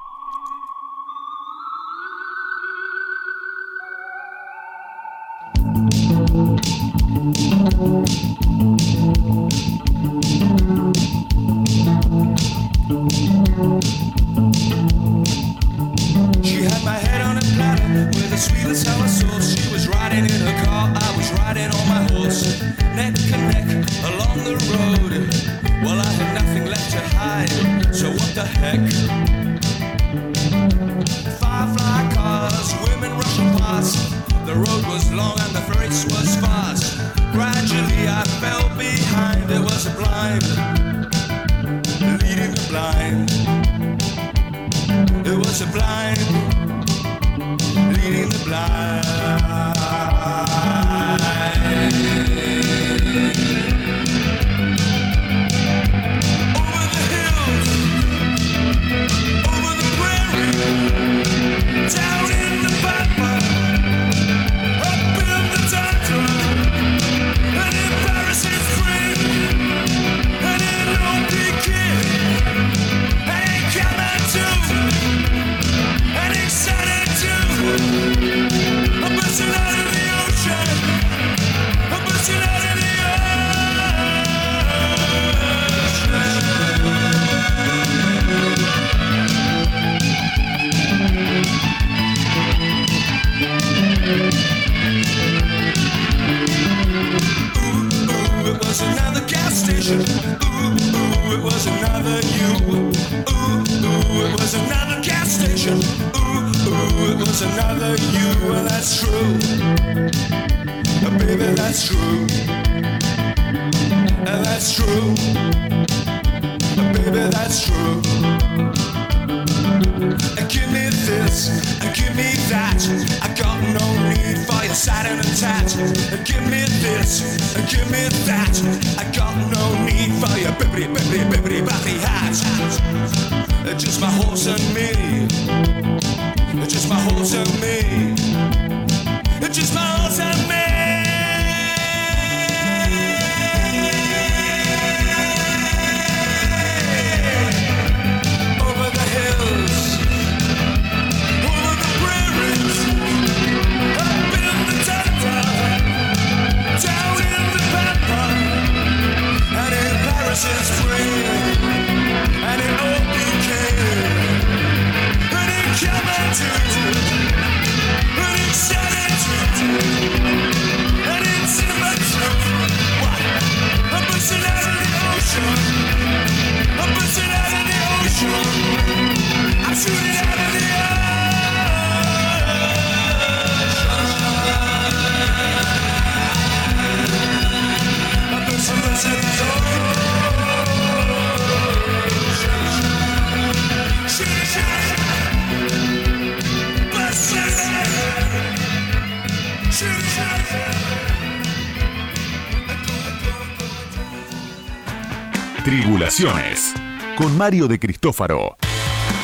Tribulaciones. Con Mario de Cristófaro.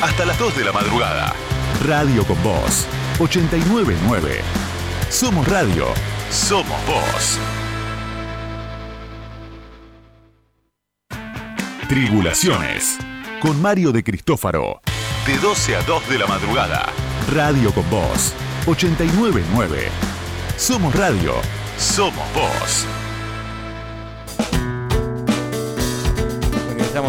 Hasta las 2 de la madrugada. Radio con Voz. 899. Somos Radio. Somos Voz. Tribulaciones. Con Mario de Cristófaro. De 12 a 2 de la madrugada. Radio con Voz. 899. Somos Radio. Somos Voz.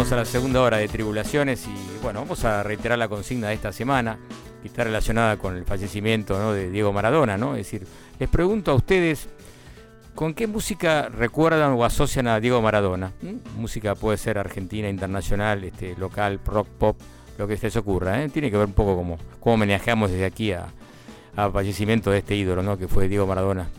Regresamos a la segunda hora de Tribulaciones y bueno, vamos a reiterar la consigna de esta semana que está relacionada con el fallecimiento de Diego Maradona. Es decir, les pregunto a ustedes, ¿con qué música recuerdan o asocian a Diego Maradona? ¿Mm? Música puede ser argentina, internacional, este, local, rock, pop, lo que se les ocurra, ¿eh? Tiene que ver un poco como cómo homenajeamos desde aquí a, a fallecimiento de este ídolo, ¿no? Que fue Diego Maradona.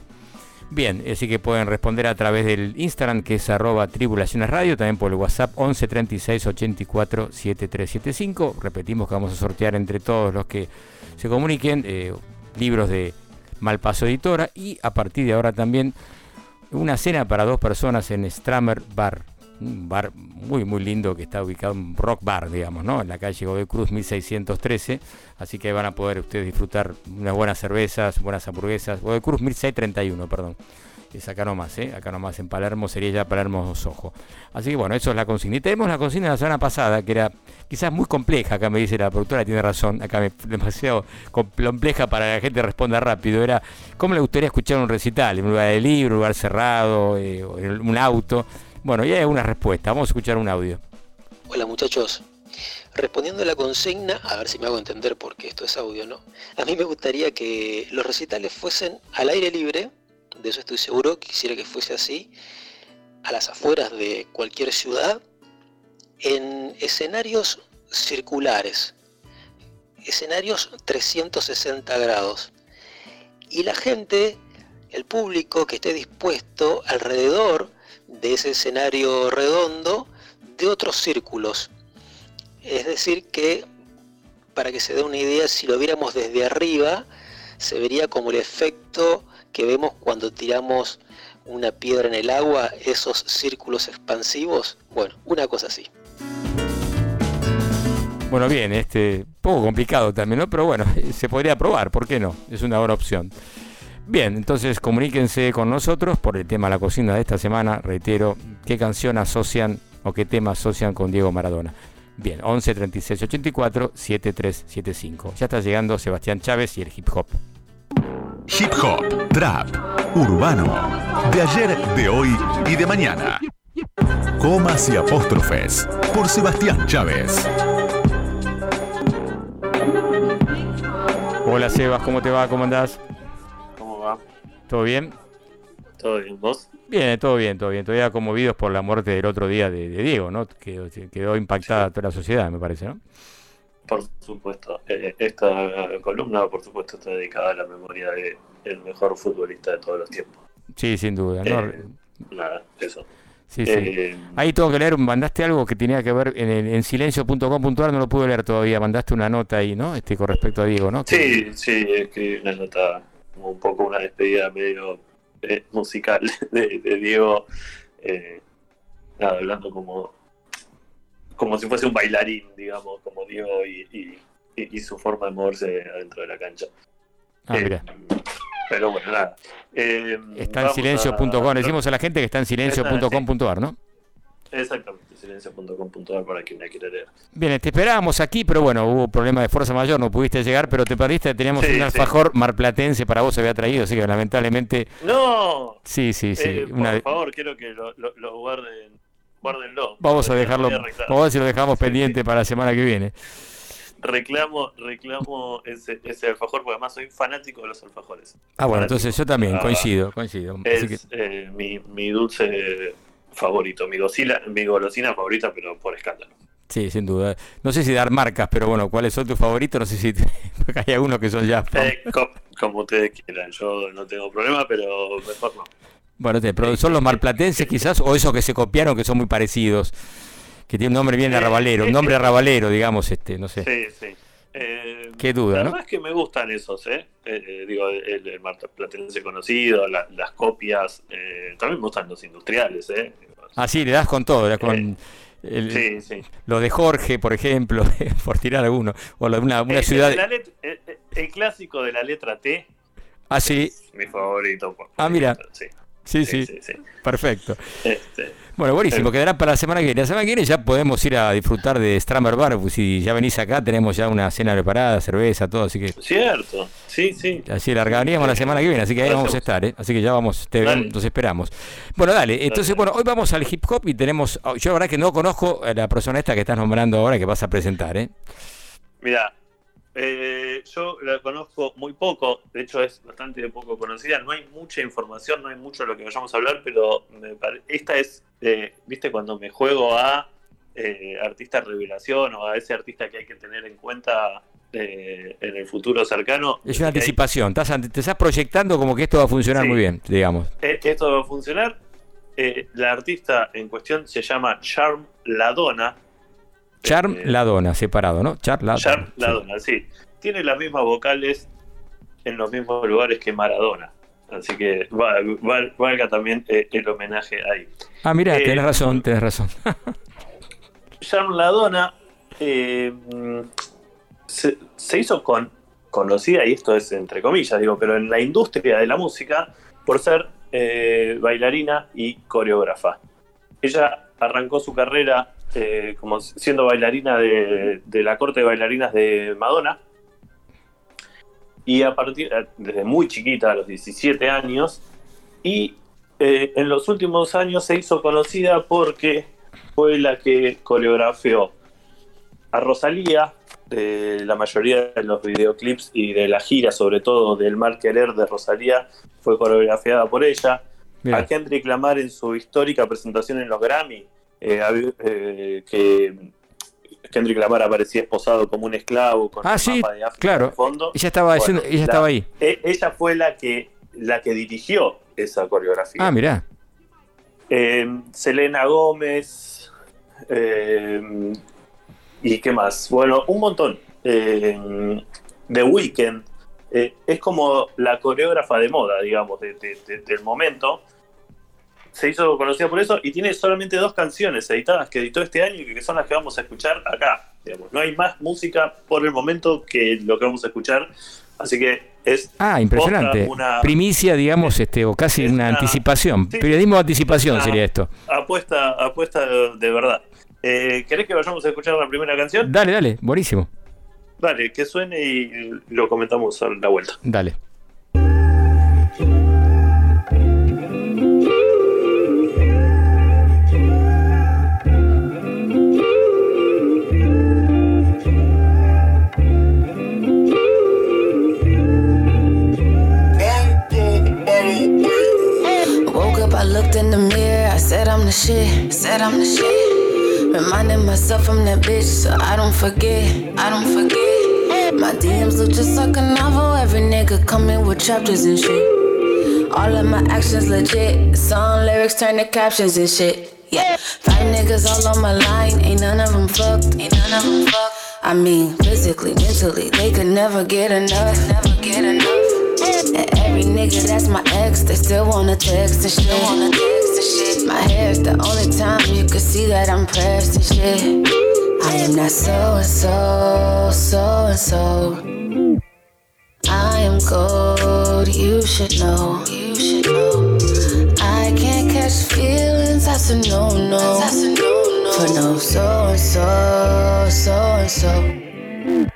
Bien, así que pueden responder a través del Instagram que es arroba tribulaciones radio, también por el WhatsApp 11 36 84 7375. Repetimos que vamos a sortear entre todos los que se comuniquen eh, libros de Malpaso Editora y a partir de ahora también una cena para dos personas en Stramer Bar. Un bar muy muy lindo que está ubicado en Rock Bar, digamos, ¿no? En la calle Godoy Cruz 1613. Así que van a poder ustedes disfrutar unas buenas cervezas, buenas hamburguesas. Godoy Cruz 1631, perdón. Es acá nomás, ¿eh? Acá nomás en Palermo sería ya Palermo Sojo. Así que bueno, eso es la consigna. Y tenemos la consigna de la semana pasada, que era quizás muy compleja, acá me dice la productora, tiene razón, acá me, demasiado compleja para que la gente responda rápido. Era, ¿cómo le gustaría escuchar un recital? ¿En un lugar de libro, un lugar cerrado, eh, en un auto? Bueno, ya hay una respuesta. Vamos a escuchar un audio. Hola muchachos. Respondiendo a la consigna, a ver si me hago entender porque esto es audio, ¿no? A mí me gustaría que los recitales fuesen al aire libre, de eso estoy seguro, quisiera que fuese así, a las afueras de cualquier ciudad, en escenarios circulares, escenarios 360 grados. Y la gente, el público que esté dispuesto alrededor de ese escenario redondo de otros círculos. Es decir, que para que se dé una idea, si lo viéramos desde arriba, se vería como el efecto que vemos cuando tiramos una piedra en el agua, esos círculos expansivos. Bueno, una cosa así. Bueno, bien, este, poco complicado también, ¿no? Pero bueno, se podría probar, ¿por qué no? Es una buena opción. Bien, entonces comuníquense con nosotros por el tema de la cocina de esta semana. Reitero, ¿qué canción asocian o qué tema asocian con Diego Maradona? Bien, 11 36 84 7375. Ya está llegando Sebastián Chávez y el hip hop. Hip hop, trap, urbano. De ayer, de hoy y de mañana. Comas y apóstrofes. Por Sebastián Chávez. Hola Sebas, ¿cómo te va? ¿Cómo andás? ¿Todo bien? ¿Todo bien? ¿Vos? Bien, todo bien, todo bien. Todavía conmovidos por la muerte del otro día de, de Diego, ¿no? Quedó, quedó impactada toda la sociedad, me parece, ¿no? Por supuesto. Eh, esta columna, por supuesto, está dedicada a la memoria de el mejor futbolista de todos los tiempos. Sí, sin duda. ¿no? Eh, nada, eso. Sí, sí. Eh, Ahí tengo que leer, mandaste algo que tenía que ver en, en silencio.com.ar, no lo pude leer todavía, mandaste una nota ahí, ¿no? Este con respecto a Diego, ¿no? Que- Sí, sí, escribí una nota, como un poco una despedida medio eh, musical de, de Diego, eh, nada, hablando como, como si fuese un bailarín, digamos, como Diego y, y- y- y su forma de moverse adentro de la cancha. Ah, Eh, mira. Pero bueno, nada. Eh, Está en silencio.com, a- decimos a la gente que está en silencio.com.ar, ¿no? Exactamente, silencio.com.ar para quien la quiera leer. Bien, te esperábamos aquí, pero bueno, hubo problema de fuerza mayor, no pudiste llegar, pero te perdiste, teníamos Sí, un sí. alfajor marplatense para vos, se había traído, así que lamentablemente, ¡No! sí, sí, sí. Eh, una- Por favor, quiero que lo, lo, lo guarden, guárdenlo. vamos a dejarlo, vamos a si lo dejamos pendiente para la semana que viene. Reclamo, reclamo ese, ese alfajor, porque además soy fanático de los alfajores. Ah, bueno, Fanático. entonces yo también, Ah, coincido, coincido. Así que, Es eh, mi, mi dulce favorito, mi, gocila, mi golosina favorita, pero por escándalo. sí, sin duda. No sé si dar marcas, pero bueno, ¿cuáles son tus favoritos? No sé si porque hay algunos que son ya... Eh, co- como ustedes quieran, yo no tengo problema, pero mejor no. Bueno, te- pero son los marplatenses quizás, o esos que se copiaron que son muy parecidos, que tienen un nombre bien Eh, arrabalero, un eh, nombre arrabalero, digamos, este, no sé. Sí, sí. Eh, Qué duda, La ¿no? verdad es que me gustan esos, ¿eh? Eh, eh, digo, el, el marplatense conocido, la- las copias. eh, también me gustan los industriales, ¿eh? Ah, sí, le das con todo, con el- Sí, sí. lo de Jorge, por ejemplo, por tirar alguno, o lo de una, una Eh, ciudad... eh, eh, el clásico de la letra T, Ah, sí, mi favorito. por- Ah, mira. Sí, sí, sí, sí, sí. perfecto. Este, Bueno, buenísimo, Eh. quedará para la semana que viene. La semana que viene ya podemos ir a disfrutar de Strammer Bar, pues si ya venís acá tenemos ya una cena preparada, cerveza, todo, así que cierto, sí, sí. así largaríamos la semana que viene, así que ahí vamos a estar, ¿eh? así que ya vamos, te, nos esperamos. Bueno, dale, entonces, bueno, hoy vamos al hip hop y tenemos, oh, yo la verdad que no conozco a la persona esta que estás nombrando ahora que vas a presentar, ¿eh? Mira, eh, yo la conozco muy poco, de hecho es bastante poco conocida, no hay mucha información, no hay mucho de lo que vayamos a hablar, pero me pare- esta es, eh, viste, cuando me juego a eh, artista revelación o a ese artista que hay que tener en cuenta eh, en el futuro cercano. Es una hay- anticipación, estás, te estás proyectando como que esto va a funcionar Sí. muy bien, digamos. eh, esto va a funcionar. Eh, la artista en cuestión se llama Charm Ladonna. Charm Ladona, separado, ¿no? Charm Ladona. Charm sí. Ladonna, sí. Tiene las mismas vocales en los mismos lugares que Maradona. Así que va- va- valga también eh, el homenaje ahí. Ah, mira, Eh, tenés razón, tenés razón. Charm Ladonna eh, se, se hizo con, conocida, y esto es entre comillas, digo, pero en la industria de la música por ser eh, bailarina y coreógrafa. Ella arrancó su carrera eh, como siendo bailarina de, de la corte de bailarinas de Madonna. Y a partir, eh, desde muy chiquita, a los 17 años, y eh, en los últimos años se hizo conocida porque fue la que coreografió a Rosalía, eh, la mayoría de los videoclips y de la gira, sobre todo del Mal Querer de Rosalía, fue coreografiada por ella. Bien. A Kendrick Lamar en su histórica presentación en los Grammy, eh, que Kendrick Lamar aparecía esposado como un esclavo con Ah, el sí, mapa de África claro. de fondo. Ella estaba, Bueno, haciendo- ella la- estaba ahí. e- ella fue la que, la que dirigió esa coreografía. Ah, mirá. Eh, Selena Gómez. eh, ¿Y qué más? Bueno, un montón. Eh, The Weeknd. eh, es como la coreógrafa de moda, digamos, de- de- de- del momento. Se hizo conocida por eso y tiene solamente dos canciones editadas que editó este año y que son las que vamos a escuchar acá. Digamos. No hay más música por el momento que lo que vamos a escuchar. Así que es Ah, impresionante. una Primicia, digamos, este, o casi es una una- anticipación. sí, Periodismo de anticipación sería esto. apuesta, apuesta de, de verdad. Eh, ¿Querés que vayamos a escuchar la primera canción? Dale, dale, buenísimo. Dale, que suene y lo comentamos a la vuelta. Dale. The shit. Said I'm the shit. Reminding myself I'm that bitch so I don't forget. I don't forget. My DMs look just like a novel. Every nigga coming with chapters and shit. All of my actions legit. Song lyrics turn to captions and shit. Yeah, five niggas all on my line. Ain't none of them fucked. Ain't none of them fucked. I mean, physically, mentally, they could never get enough. Never get enough. And every nigga that's my ex, they still wanna text and shit. Wanna text and shit. My hair's the only time you can see that I'm pressed and shit. I am not so and so, so and so. I am gold, you should know. You should know. I can't catch feelings, that's a no no. That's a no no. For no so and so, so and so.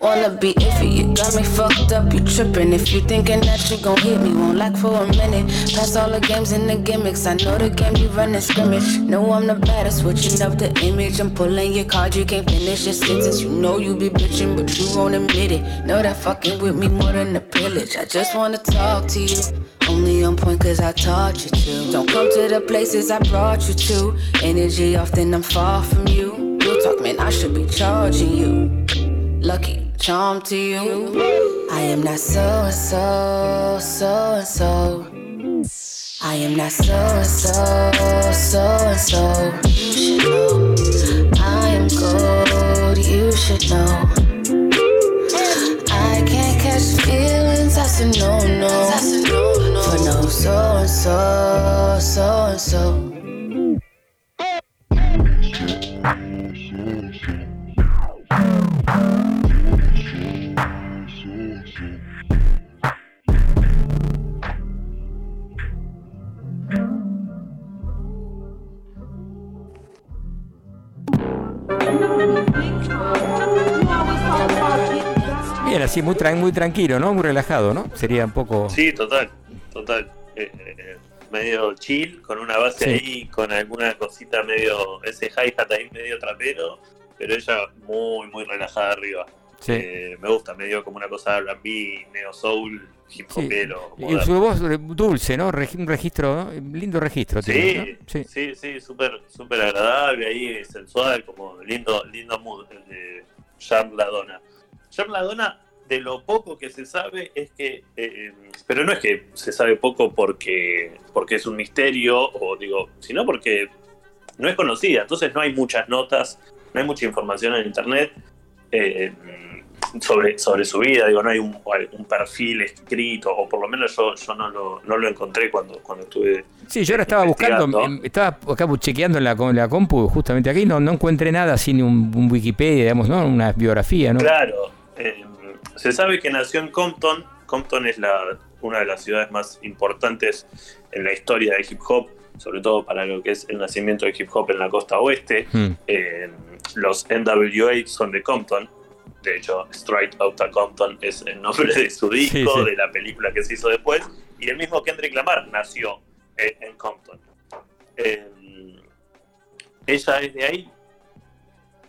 Wanna be iffy, you got me fucked up, you trippin'. If you thinking that you gon' hit me, won't like for a minute. Pass all the games and the gimmicks, I know the game you running scrimmage. Know I'm the baddest, switching up the image. I'm pulling your card, you can't finish your sentence. You know you be bitchin', but you won't admit it. Know that fucking with me more than a pillage. I just wanna talk to you. Only on point cause I taught you to. Don't come to the places I brought you to. Energy often I'm far from you. You talk, man, I should be charging you. Lucky, charm to you. I am not so and so, so and so. I am not so and so, so and so. You should know. I am gold, you should know. I can't catch feelings, that's a no no. That's no no so and so, so and so. Bien, así muy, muy tranquilo, ¿no? Muy relajado, ¿no? Sería un poco... Sí, total, total. Eh, eh, medio chill, con una base Sí. ahí, con alguna cosita medio, ese hi-hat ahí medio trapero, pero ella muy, muy relajada arriba. Sí. Eh, me gusta, medio como una cosa R&B, neo soul, hip Sí. Y su voz dulce, ¿no? Un registro, ¿no? lindo registro. tiene, Sí, ¿no? sí, sí, súper súper agradable ahí, sensual, como lindo, lindo mood el de Jean Ladonna. Jean Ladonna, de lo poco que se sabe, es que, eh, pero no es que se sabe poco porque, porque es un misterio, o digo, sino porque no es conocida, entonces no hay muchas notas, no hay mucha información en internet eh, sobre, sobre su vida, digo, no hay un, un perfil escrito, o por lo menos yo, yo no, lo, no lo encontré cuando, cuando estuve Sí, yo ahora estaba buscando, investigando. em, estaba acá chequeando en la, la compu, justamente aquí, no, no encontré nada sin un, un Wikipedia, digamos, ¿no? Una biografía, ¿no? Claro, eh, se sabe que nació en Compton. Compton es la, una de las ciudades más importantes en la historia del hip hop, sobre todo para lo que es el nacimiento del hip hop en la costa oeste. Hmm. Eh, los NWA son de Compton. De hecho, Straight Outta Compton es el nombre de su disco, Sí, sí. de la película que se hizo después. Y el mismo Kendrick Lamar nació eh, en Compton. Eh, ella es de ahí,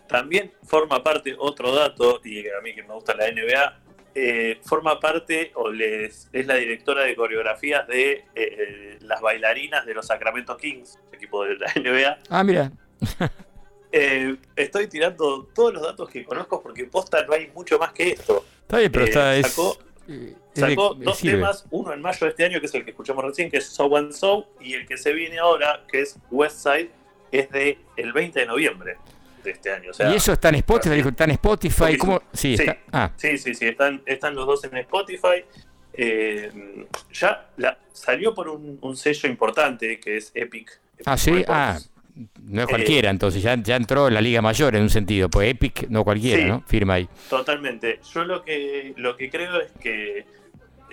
también forma parte, otro dato, y a mí que me gusta la NBA, eh, forma parte o les, es la directora de coreografías de eh, las bailarinas de los Sacramento Kings, equipo de la NBA. Ah, mira. Eh, estoy tirando todos los datos que conozco porque posta no hay mucho más que esto. Está bien, pero Eh, está... Es, sacó eh, es dos sirve. temas, uno en mayo de este año, que es el que escuchamos recién, que es So and So, y el que se viene ahora, que es West Side, es de el 20 de noviembre de este año. O sea, y eso está en Spotify, está en Spotify, ¿cómo? Sí, sí. está... Ah, Sí, sí, sí, están, están los dos en Spotify. Eh, ya la- salió por un, un sello importante que es Epic. ah, sí, Records. ah, no es Eh, cualquiera, entonces ya, ya entró en la liga mayor en un sentido, pues Epic no cualquiera, Sí. ¿no? Firma ahí. Totalmente. Yo lo que lo que creo es que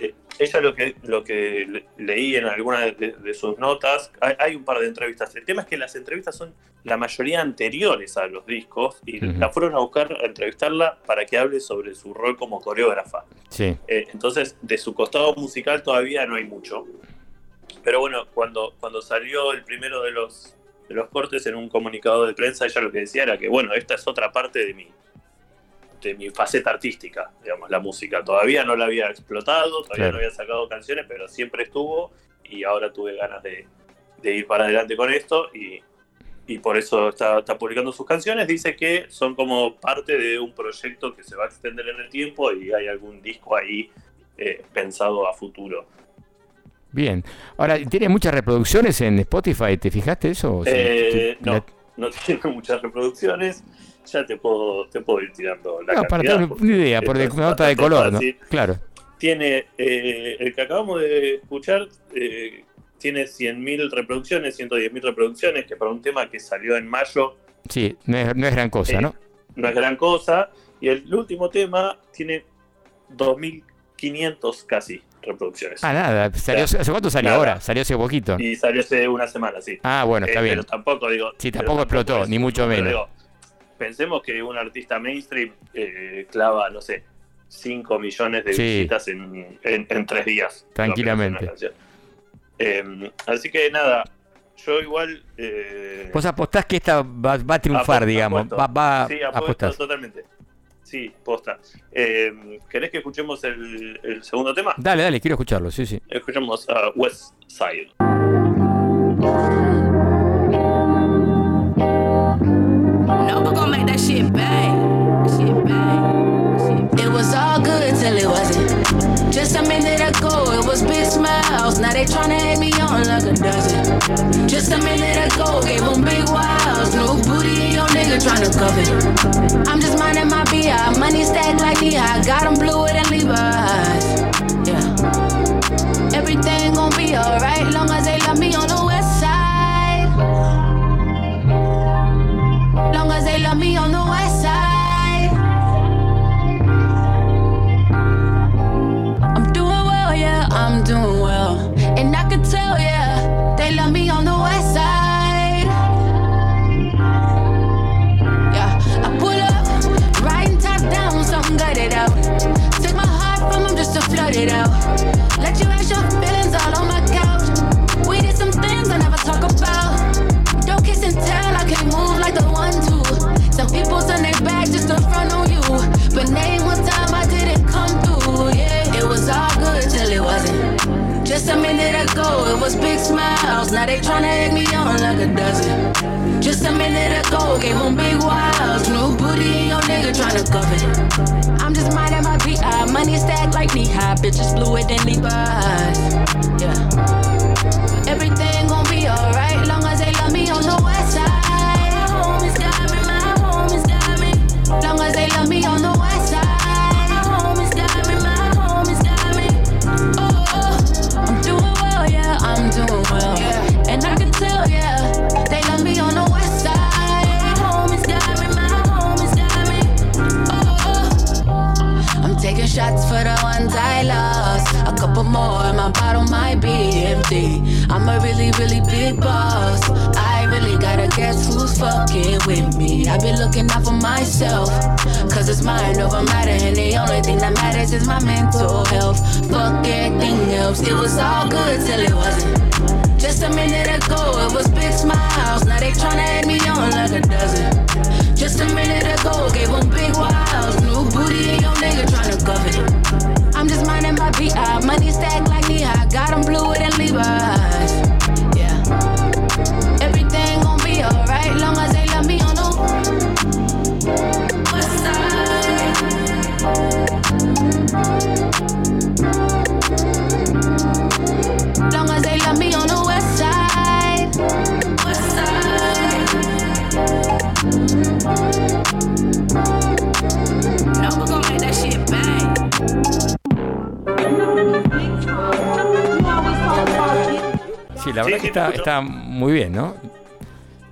eh, ella lo que lo que le- leí en alguna de, de sus notas, hay, hay un par de entrevistas. El tema es que las entrevistas son la mayoría anteriores a los discos y la fueron a buscar a entrevistarla para que hable sobre su rol como coreógrafa. Sí. Eh, entonces, de su costado musical todavía no hay mucho. Pero bueno, cuando, cuando salió el primero de los, de los cortes en un comunicado de prensa, ella lo que decía era que, bueno, esta es otra parte de mi, de mi faceta artística, digamos, la música. Todavía no la había explotado, todavía Claro. no había sacado canciones, pero siempre estuvo y ahora tuve ganas de, de ir para adelante con esto y, y por eso está, está publicando sus canciones. Dice que son como parte de un proyecto que se va a extender en el tiempo y hay algún disco ahí eh, pensado a futuro. Bien. Ahora, ¿tiene muchas reproducciones en Spotify? ¿Te fijaste eso? Eh, no, no tiene muchas reproducciones. Ya te puedo, te puedo ir tirando la No, para cantidad, tener porque una idea, por nota de color, ¿no? Claro. Tiene, eh, el que acabamos de escuchar, eh, tiene 100.000 reproducciones, 110.000 reproducciones, que para un tema que salió en mayo Sí, no es, no es gran cosa, Eh, ¿no? no es gran cosa. Y el último tema tiene 2.500 casi reproducciones. Ah, nada. Salió, O sea, ¿Hace cuánto salió nada. ahora? Salió hace poquito. Y salió hace una semana, sí. Ah, bueno, está Eh, bien. Pero tampoco, digo. Sí, pero tampoco explotó, es ni mucho menos. digo, pensemos que un artista mainstream eh, clava, no sé, 5 millones de Sí. visitas en, en- en tres días. Tranquilamente. Eh, así que nada, yo igual. eh, Vos apostás que esta va, va a triunfar, apuesto, digamos. apuesto. Va, va sí, apuesto apostás. totalmente. Sí, posta. Eh, ¿Querés que escuchemos el, el segundo tema? Dale, dale, quiero escucharlo, sí, sí. Escuchemos a West Side. No, we're gonna make that shit bang. Shit bang. It was all good till it wasn't. Just a minute ago, it was big smiles. Now they tryna hit me on like a dozen. Just a minute ago, gave them big wows. No booty your nigga tryna cover it. I'm just minding my BI. Money stacked like knee high. Got them bluer than Levi's. Yeah. Everything gon' be alright. Long as they love me on the west side. Long as they love me on the west out. Take my heart from them just to flood it out. Let you ask your feelings all on my Bitches fluid than Levi's. Really, really big boss. I really gotta guess who's fucking with me. I've been looking out for myself. Cause it's mind over matter, and the only thing that matters is my mental health. Fuck everything else. It was all good till it wasn't. Just a minute ago, it was big smiles. Now they tryna add me on like a dozen. Just a minute ago, gave them big wows. New booty in your nigga tryna cover it. I'm just minding my BI. Money stacked like knee high. Got them bluer than Levi's. Yeah. Everything gon' be alright. Long as they Sí, la verdad Sí, que sí, te está, está muy bien, ¿no?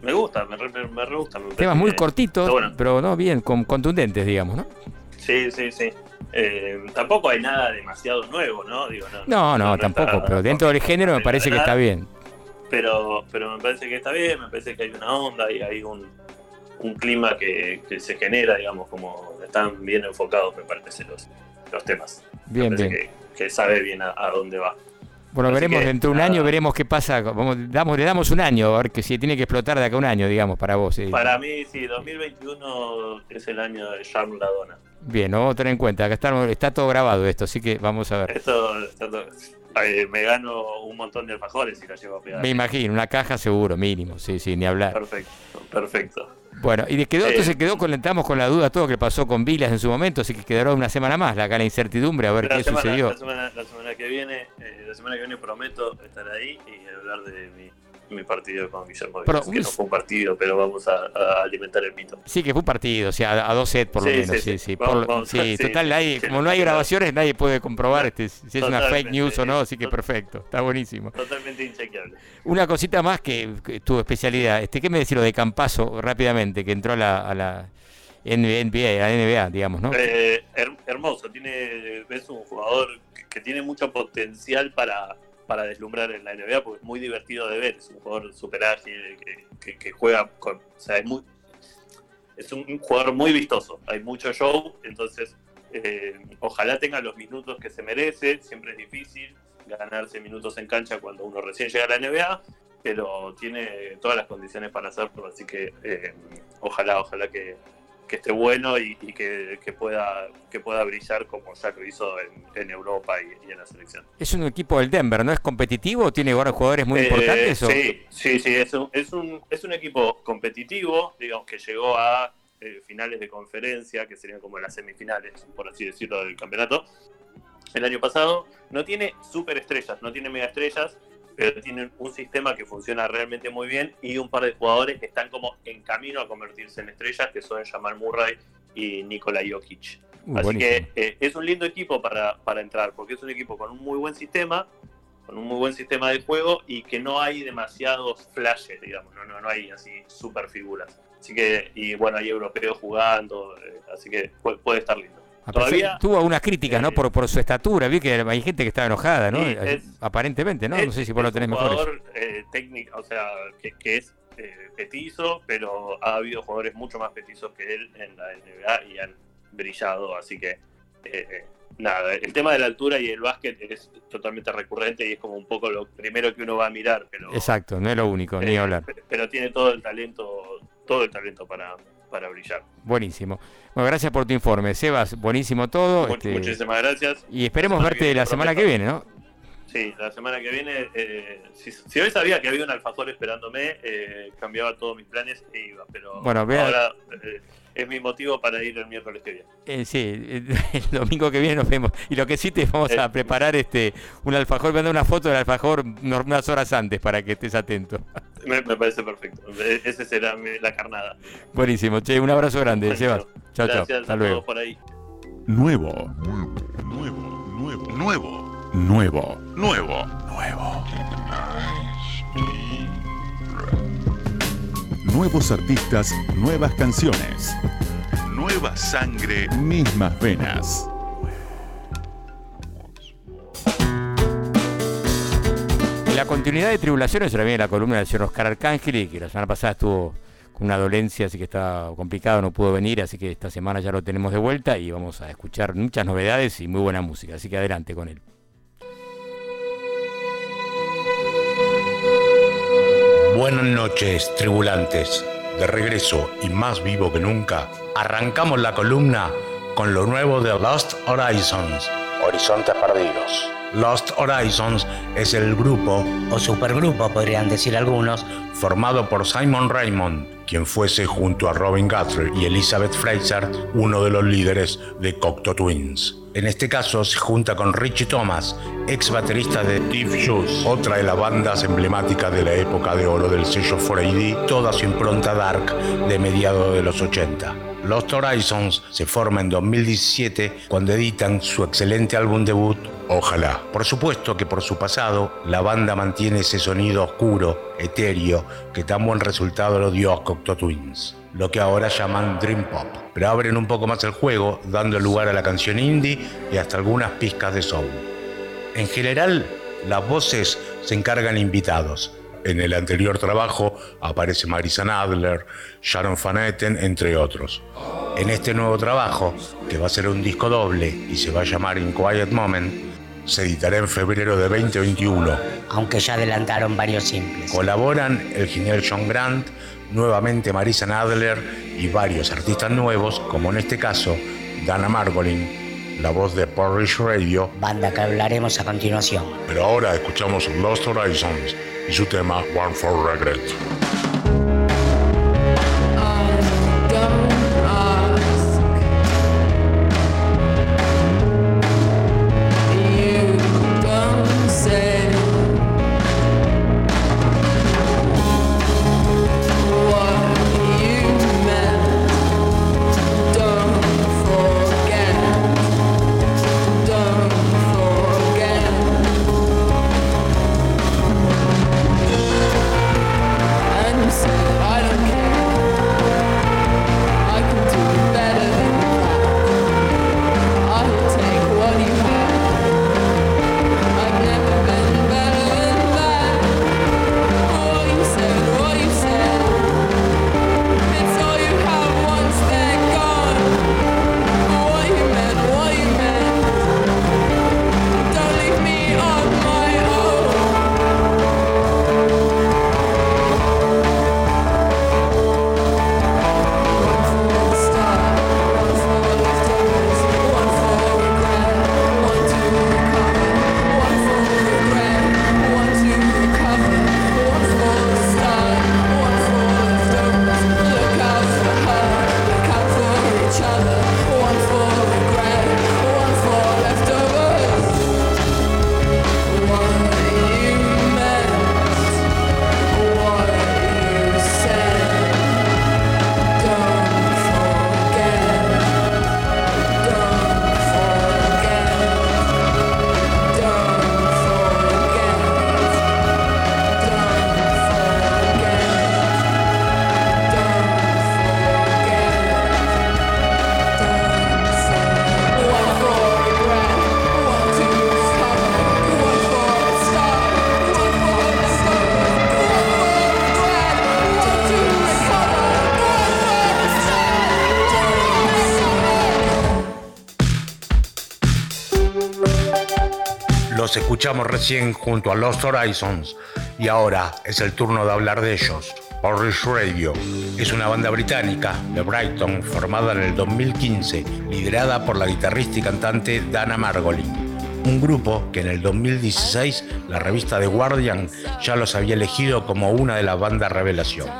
Me gusta, me, re- me, re gusta. me Temas muy que- cortitos, bueno. pero no bien, con, contundentes, digamos, ¿no? Sí, sí, sí. Eh, tampoco hay nada demasiado nuevo, ¿no? Digo, no, No, tampoco, pero dentro del género me parece que está bien. Pero, pero me parece que está bien, me parece que hay una onda y hay un, un clima que, que se genera, digamos, como están bien enfocados, me parece, los, los temas. Bien, bien. Que, que sabe bien a, a dónde va. Bueno, Así veremos que, dentro de un nada. año, veremos qué pasa. Vamos, damos, le damos un año, a ver que si tiene que explotar de acá a un año, digamos, para vos. sí. Para mí, sí, 2021 es el año de Charm Ladona. Bien, lo vamos a tener en cuenta. Acá está, está todo grabado esto, así que vamos a ver. Esto, eh, me gano un montón de alfajores si la llevo a pegar. Me imagino, una caja seguro, mínimo, sí, sí, ni hablar. Perfecto, perfecto. Bueno, y quedó, Eh, entonces quedó con, entramos con la duda todo lo que pasó con Vilas en su momento, así que quedará una semana más, la, acá la incertidumbre, a ver La qué semana, sucedió. la, semana, la semana que viene, eh, la semana que viene prometo estar ahí y hablar de mi, mi partido con Guillermo Pero, que no fue un partido, pero vamos a, a alimentar el mito. Sí, que fue un partido, o sea, a dos sets por lo Sí, menos, sí, sí, sí. Vamos, por vamos. sí, total, nadie- como no hay grabaciones, nadie puede comprobar este, si es una fake news o no, así que perfecto, está buenísimo. Totalmente inchequeable. Una cosita más que, que tu especialidad, este, ¿qué me decís lo de Campazo rápidamente, que entró a la, a la NBA, a la NBA, digamos, ¿no? Eh, her- hermoso, tiene, es un jugador tiene mucho potencial para, para deslumbrar en la NBA porque es muy divertido de ver, es un jugador super ágil que, juega con, es un jugador muy vistoso, hay mucho show, entonces eh, ojalá tenga los minutos que se merece, siempre es difícil ganarse minutos en cancha cuando uno recién llega a la NBA, pero tiene todas las condiciones para hacerlo, así que eh, ojalá, ojalá que, que esté bueno y, y que, que pueda que pueda brillar como ya lo hizo en, en Europa y, y en la selección. Es un equipo del Denver, ¿no es competitivo? ¿Tiene ahora jugadores muy Eh, importantes? o- Sí, sí, sí, es un, es, un, es un equipo competitivo, digamos que llegó a eh, finales de conferencia, que serían como las semifinales, por así decirlo, del campeonato. El año pasado no tiene superestrellas, no tiene mega estrellas, pero tienen un sistema que funciona realmente muy bien y un par de jugadores que están como en camino a convertirse en estrellas, que son Jamal Murray y Nikola Jokic. Uh, Así buenísimo. que eh, es un lindo equipo para, para entrar, porque es un equipo con un muy buen sistema, con un muy buen sistema de juego y que no hay demasiados flashes, digamos, no, no, no hay así super figuras. Así que, y bueno, hay europeos jugando, eh, así que puede, puede estar lindo. A pesar- Todavía tuvo algunas críticas, ¿no? Por, por su estatura, vi que hay gente que estaba enojada, ¿no? Es- Aparentemente, ¿no? No es- sé si vos lo es tenés un mejores. jugador eh, técnico, o sea, que, que es eh, petizo, pero ha habido jugadores mucho más petizos que él en la NBA y han brillado, así que eh, eh, nada, el tema de la altura y el básquet es totalmente recurrente y es como un poco lo primero que uno va a mirar, pero, Exacto, no es lo único, ni eh, hablar. pe- pero tiene todo el talento, todo el talento para, para brillar. Buenísimo. Bueno, gracias por tu informe. Sebas, buenísimo todo. Este, Muchísimas gracias. y esperemos Semana verte viene, la semana que viene, ¿no? Sí, la semana que viene, eh, si, si hoy sabía que había un alfajor esperándome, eh, cambiaba todos mis planes e iba, pero Bueno, vea- ahora eh, es mi motivo para ir el miércoles que viene. Eh, sí, eh, el domingo que viene nos vemos. Y lo que sí te vamos Eh. a preparar este un alfajor, voy a dar una foto del alfajor unas horas antes para que estés atento. Me, me parece perfecto. E- Ese será mi- la carnada. Buenísimo, che, un abrazo grande, Bueno, Sebas. Chao, chao. Hasta a luego. por ahí. Nuevo. Nuevo. Nuevo. Nuevo. Nuevo. Nuevo. Nuevo. Nuevos artistas, nuevas canciones. Nueva sangre, mismas venas. En la continuidad de Tribulaciones, ahora viene la columna del señor Oscar Arcángel, que la semana pasada estuvo con una dolencia, así que está complicado, no pudo venir, así que esta semana ya lo tenemos de vuelta y vamos a escuchar muchas novedades y muy buena música, así que adelante con él. Buenas noches, tribulantes. De regreso y más vivo que nunca, arrancamos la columna con lo nuevo de Lost Horizons. Horizontes perdidos. Lost Horizons es el grupo, o supergrupo podrían decir algunos, formado por Simon Raymond, quien fuese junto a Robin Guthrie y Elizabeth Fraser uno de los líderes de Cocteau Twins. En este caso se junta con Richie Thomas, ex baterista de Steve Shoes, otra de las bandas emblemáticas de la época de oro del sello 4AD, toda su impronta dark de mediados de los 80. Lost Horizons se forma en 2017 cuando editan su excelente álbum debut, Ojalá. Por supuesto que por su pasado, la banda mantiene ese sonido oscuro, etéreo, que tan buen resultado lo dio a Cocteau Twins, lo que ahora llaman Dream Pop. Pero abren un poco más el juego, dando lugar a la canción indie y hasta algunas pizcas de soul. En general, las voces se encargan invitados. En el anterior trabajo aparece Marisa Nadler, Sharon Van Etten, entre otros. En este nuevo trabajo, que va a ser un disco doble y se va a llamar In Quiet Moment, se editará en febrero de 2021. Aunque ya adelantaron varios simples. Colaboran el genial John Grant, nuevamente Marisa Nadler y varios artistas nuevos, como en este caso Dana Margolin, la voz de Porridge Radio, banda que hablaremos a continuación. Pero ahora escuchamos Lost Horizons y su tema One for Regret. Escuchamos recién junto a Lost Horizons y ahora es el turno de hablar de ellos. Porridge Radio es una banda británica de Brighton formada en el 2015, liderada por la guitarrista y cantante Dana Margolin. Un grupo que en el 2016 la revista The Guardian ya los había elegido como una de las bandas revelación.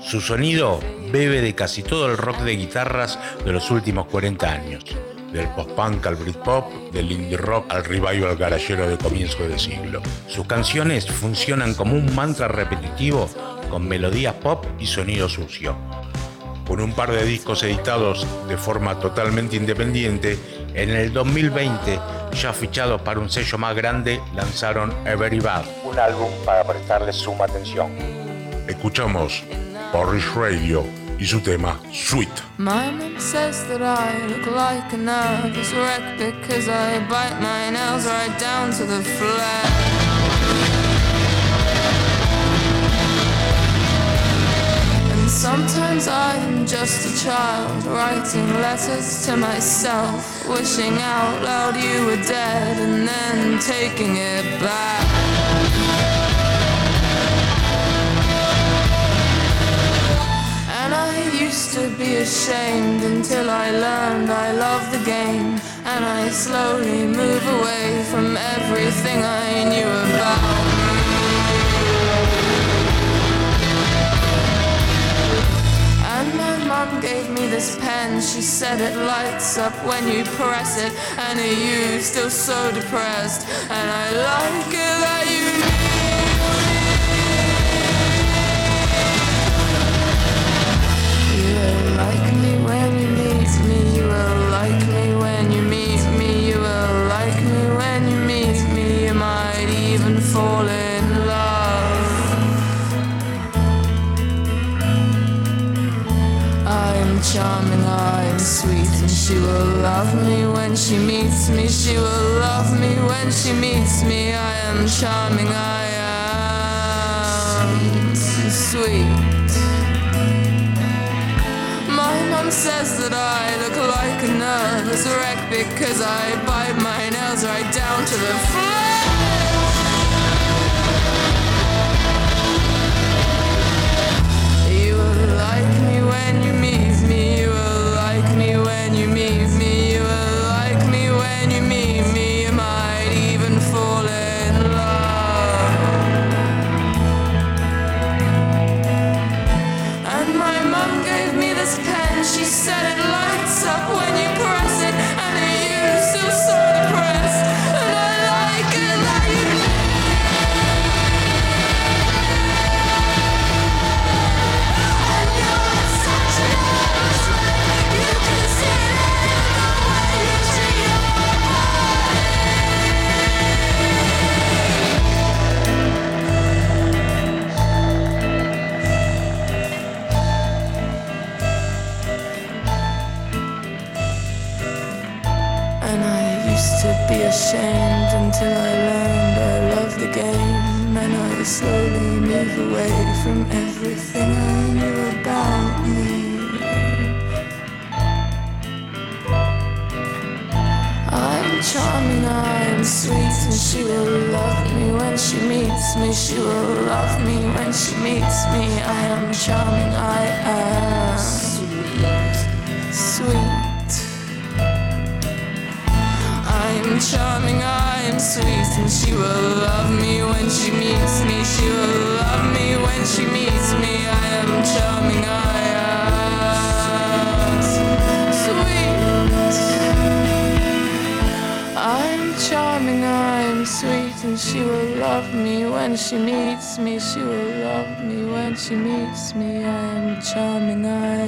Su sonido bebe de casi todo el rock de guitarras de los últimos 40 años del post-punk al Britpop, del indie rock al revival garallero de comienzo del siglo. Sus canciones funcionan como un mantra repetitivo con melodías pop y sonido sucio. Con un par de discos editados de forma totalmente independiente, en el 2020, ya fichados para un sello más grande, lanzaron Every Bad, un álbum para prestarle suma atención. Escuchamos Porridge Radio y su tema Sweet. My mom says that I look like a nervous wreck because I bite my nails right down to the flesh. And Sometimes I'm just a child writing letters to myself, wishing out loud you were dead and then taking it back. Be ashamed until I learned I love the game. And I slowly move away from everything I knew about And my mom gave me this pen. She said it lights up when you press it. And are you still so depressed? And I like it she meets me. I am charming, I am sweet. My mom says that I look like a nervous wreck because I bite my nails right down to the flesh. And she will love me when she meets me. She will love me when she meets me. I am charming, I am sweet. sweet. I'm charming, I'm sweet, and she will love me when she meets me. She will love me when she meets me. I am charming, I am sweet. I'm charming, she will love me when she meets me. She will love me when she meets me. I am charming, I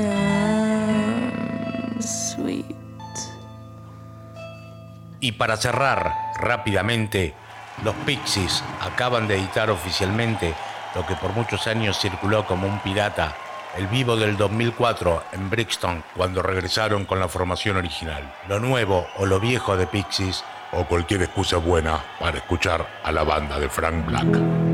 am sweet. Y para cerrar rápidamente, los Pixies acaban de editar oficialmente lo que por muchos años circuló como un pirata, el vivo del 2004 en Brixton, cuando regresaron con la formación original. Lo nuevo o lo viejo de Pixies, O cualquier excusa buena para escuchar a la banda de Frank Black.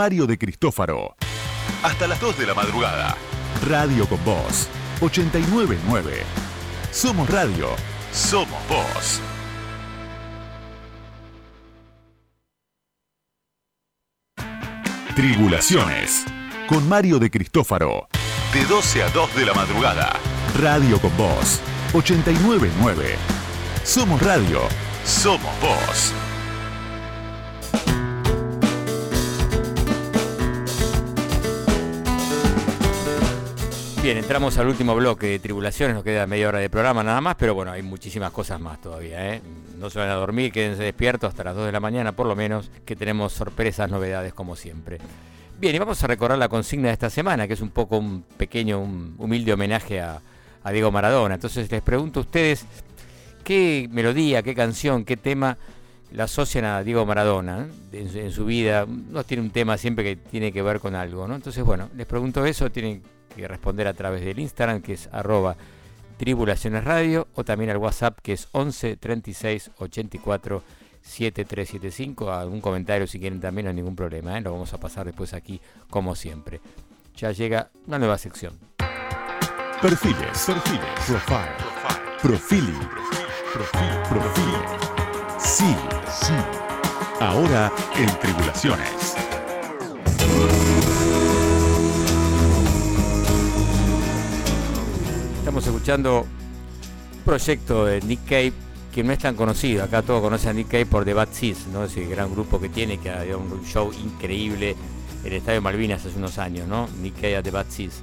Mario de Cristófaro. Hasta las 2 de la madrugada. Radio con Voz. 899. Somos Radio. Somos Voz. Tribulaciones. Con Mario de Cristófaro. De 12 a 2 de la madrugada. Radio con Voz. 899. Somos Radio. Somos Voz. Bien, entramos al último bloque de tribulaciones, nos queda media hora de programa nada más, pero bueno, hay muchísimas cosas más todavía. ¿eh? No se van a dormir, quédense despiertos hasta las 2 de la mañana por lo menos, que tenemos sorpresas, novedades como siempre. Bien, y vamos a recordar la consigna de esta semana, que es un poco un pequeño, un humilde homenaje a, Diego Maradona. Entonces les pregunto a ustedes qué melodía, qué canción, qué tema la asocian a Diego Maradona ¿eh? en, en su vida. No tiene un tema siempre que tiene que ver con algo, ¿no? Entonces, bueno, les pregunto eso, tienen que responder a través del Instagram, que es arroba tribulaciones radio, o también al WhatsApp, que es 11 36 84 7375. Algún comentario si quieren también, no hay ningún problema, ¿eh? lo vamos a pasar después aquí, como siempre. Ya llega una nueva sección. Perfiles. Perfiles. Profile. Profiling. Profil. Profil. Sí. Sí. Ahora en Tribulaciones. Estamos escuchando un proyecto de Nick Cave que no es tan conocido. Acá todos conocen a Nick Cave por The Bad Seeds, ¿no? ese gran grupo que tiene, que ha dado un show increíble en el Estadio Malvinas hace unos años, ¿no? Nick Cave a The Bad Seeds.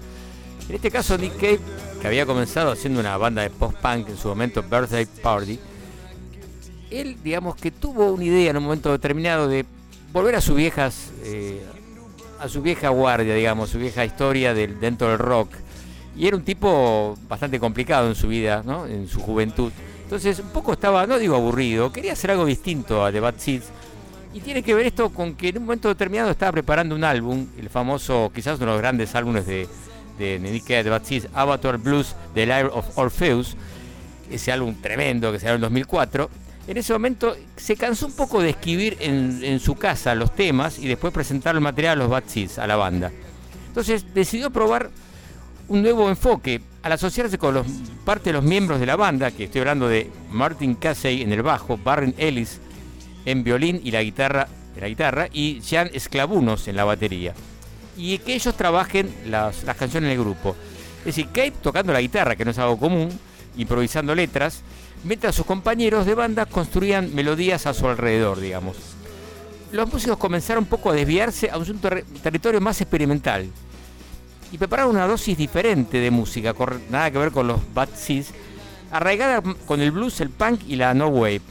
En este caso, Nick Cave, que había comenzado haciendo una banda de post-punk en su momento, Birthday Party, él, digamos, que tuvo una idea en un momento determinado de volver a sus viejas, eh, a su vieja guardia, digamos, su vieja historia del, dentro del rock. Y era un tipo bastante complicado en su vida, ¿no? En su juventud. Entonces, un poco estaba, no digo aburrido, quería hacer algo distinto a The Bad Seeds. Y tiene que ver esto con que en un momento determinado estaba preparando un álbum, el famoso, quizás uno de los grandes álbumes de, de The Bad Seeds, Avatar Blues, The Lyre of Orpheus, ese álbum tremendo que se en 2004. En ese momento se cansó un poco de escribir en, en su casa los temas y después presentar el material a los Bad Seeds, a la banda. Entonces decidió probar un nuevo enfoque al asociarse con los, parte de los miembros de la banda, que estoy hablando de Martin Casey en el bajo, Barren Ellis en violín y la guitarra, la guitarra y Jean Esclavunos en la batería. Y que ellos trabajen las, las canciones en el grupo. Es decir, Cape tocando la guitarra, que no es algo común, improvisando letras, mientras sus compañeros de banda construían melodías a su alrededor, digamos. Los músicos comenzaron un poco a desviarse a un ter- territorio más experimental, y prepararon una dosis diferente de música, nada que ver con los Bad Seeds, arraigada con el blues, el punk y la no wave.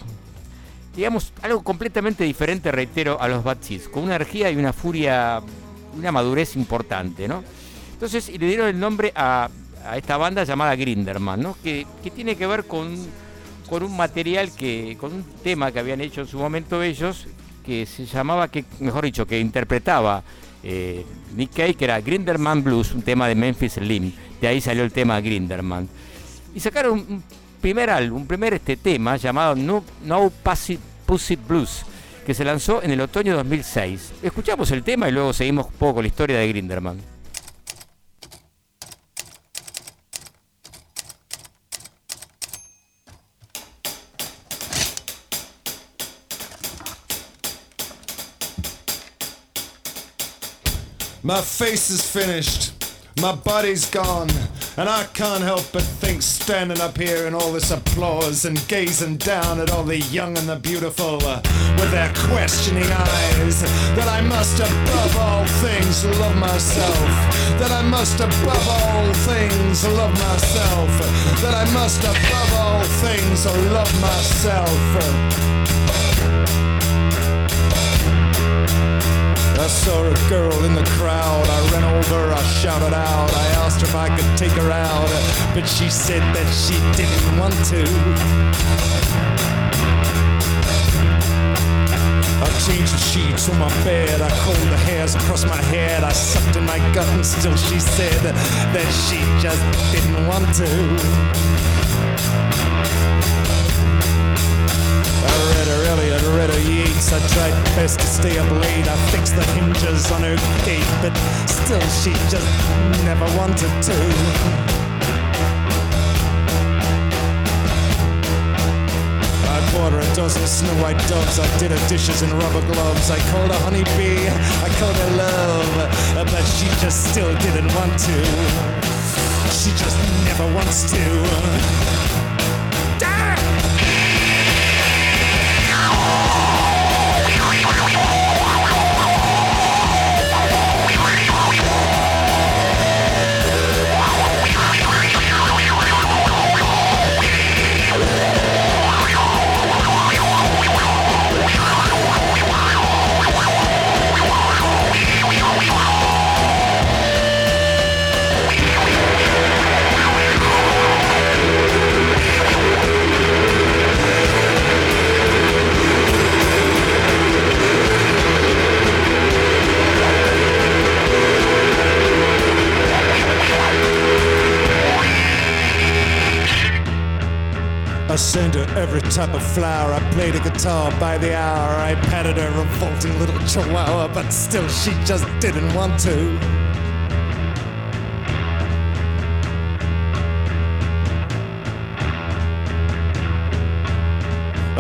Digamos, algo completamente diferente, reitero, a los Bad Seeds, con una energía y una furia, una madurez importante, ¿no? Entonces, y le dieron el nombre a, a esta banda llamada Grinderman, ¿no? Que, que tiene que ver con, con un material que, con un tema que habían hecho en su momento ellos, que se llamaba, que mejor dicho, que interpretaba eh, Nick Cave, que era Grinderman Blues, un tema de Memphis Slim. De ahí salió el tema Grinderman. Y sacaron un, primer álbum, un primer este tema llamado No, Pussy, Pussy Blues, que se lanzó en el otoño de 2006. Escuchamos el tema y luego seguimos un poco la historia de Grinderman. My face is finished. My body's gone. And I can't help but think, standing up here in all this applause and gazing down at all the young and the beautiful uh, with their questioning eyes, that I must above all things love myself. That I must above all things love myself. That I must above all things love myself. I saw a girl in the crowd. I ran over, I shouted out. I asked her if I could take her out, but she said that she didn't want to. I changed the sheets on my bed. I combed the hairs across my head. I sucked in my gut, and still she said that she just didn't want to. Best to stay late. I fixed the hinges on her gate, but still she just never wanted to. I bought her a dozen snow white doves. I did her dishes in rubber gloves. I called her honeybee. I called her love. Uh, but she just still didn't want to. She just never wants to. I sent her every type of flower. I played a guitar by the hour. I patted her revolting little chihuahua, but still she just didn't want to.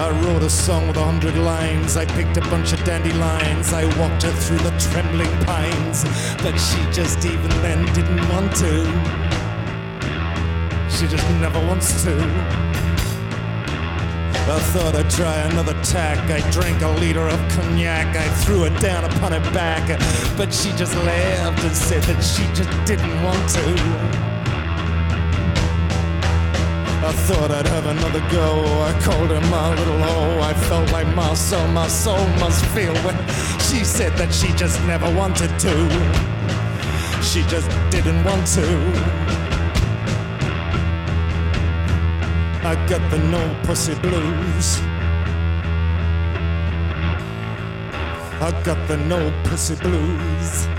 I wrote a song with a hundred lines. I picked a bunch of dandelions. I walked her through the trembling pines, but she just even then didn't want to. She just never wants to. I thought I'd try another tack. I drank a liter of cognac. I threw it down upon her back. But she just laughed and said that she just didn't want to. I thought I'd have another go. I called her my little O. I felt like my soul, my soul must feel when she said that she just never wanted to. She just didn't want to. I got the no pussy blues. I got the no pussy blues.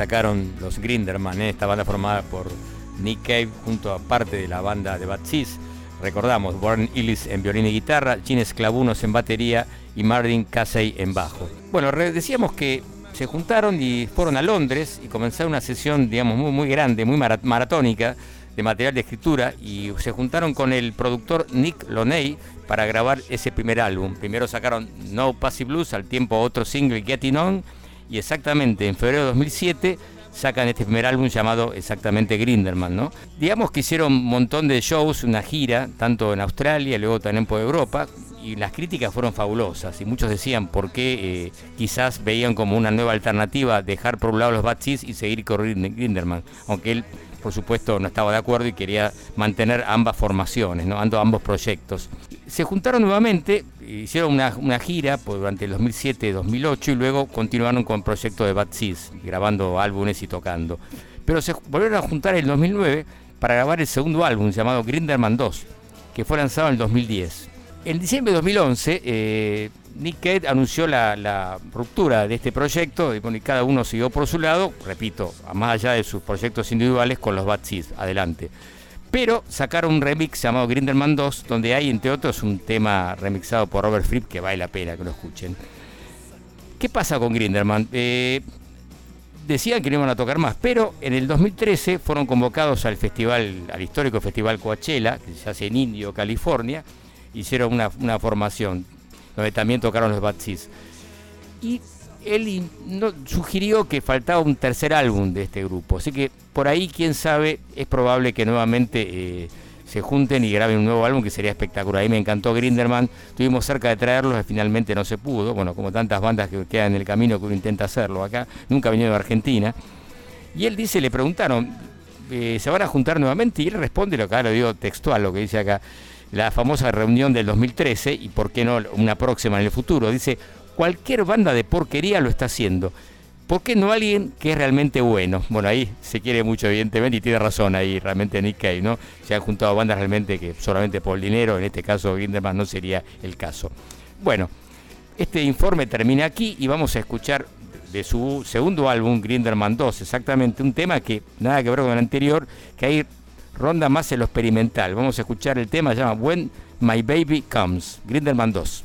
Sacaron los Grinderman, eh? esta banda formada por Nick Cave junto a parte de la banda de Bad Seeds? Recordamos, Warren Ellis en violín y guitarra, Gene Esclavunos en batería y Martin Casey en bajo. Bueno, decíamos que se juntaron y fueron a Londres y comenzaron una sesión, digamos, muy, muy grande, muy mara- maratónica de material de escritura y se juntaron con el productor Nick Loney para grabar ese primer álbum. Primero sacaron No Passy Blues, al tiempo otro single Getting On y exactamente en febrero de 2007 sacan este primer álbum llamado exactamente Grinderman, ¿no? Digamos que hicieron un montón de shows, una gira, tanto en Australia, luego también por Europa, y las críticas fueron fabulosas, y muchos decían por qué eh, quizás veían como una nueva alternativa dejar por un lado los Bad Seeds y seguir con Grind- Grinderman, aunque él por supuesto no estaba de acuerdo y quería mantener ambas formaciones, ¿no? Ambos proyectos. Se juntaron nuevamente, hicieron una, una gira durante el 2007-2008 y luego continuaron con el proyecto de Bad Seeds, grabando álbumes y tocando. Pero se volvieron a juntar en el 2009 para grabar el segundo álbum llamado Grinderman 2, que fue lanzado en el 2010. En diciembre de 2011, eh, Nick Cave anunció la, ruptura de este proyecto y, cada uno siguió por su lado, repito, más allá de sus proyectos individuales con los Bad Seeds, adelante. Pero sacaron un remix llamado Grindelman 2, donde hay, entre otros, un tema remixado por Robert Fripp que vale la pena que lo escuchen. ¿Qué pasa con Grindelman? Eh, decían que no iban a tocar más, pero en el 2013 fueron convocados al festival, al histórico festival Coachella, que se hace en Indio, California, hicieron una, una formación donde también tocaron los Bad Seeds. Y él no- sugirió que faltaba un tercer álbum de este grupo. Así que por ahí, quién sabe, es probable que nuevamente eh, se junten y graben un nuevo álbum que sería espectacular. Ahí me encantó Grinderman. Estuvimos cerca de traerlos y finalmente no se pudo. Bueno, como tantas bandas que quedan en el camino que uno intenta hacerlo acá. Nunca venido de Argentina. Y él dice, le preguntaron, eh, ¿se van a juntar nuevamente? Y él responde, lo que lo digo textual, lo que dice acá, la famosa reunión del 2013 y por qué no una próxima en el futuro. Dice, cualquier banda de porquería lo está haciendo. ¿Por qué no alguien que es realmente bueno? Bueno, ahí se quiere mucho, evidentemente, y tiene razón ahí realmente Nick Cave, ¿no? Se han juntado bandas realmente que solamente por dinero, en este caso Grinderman no sería el caso. Bueno, este informe termina aquí y vamos a escuchar de su segundo álbum, Grinderman 2, exactamente un tema que nada que ver con el anterior, que ahí ronda más en lo experimental. Vamos a escuchar el tema, se llama When My Baby Comes, Grinderman 2.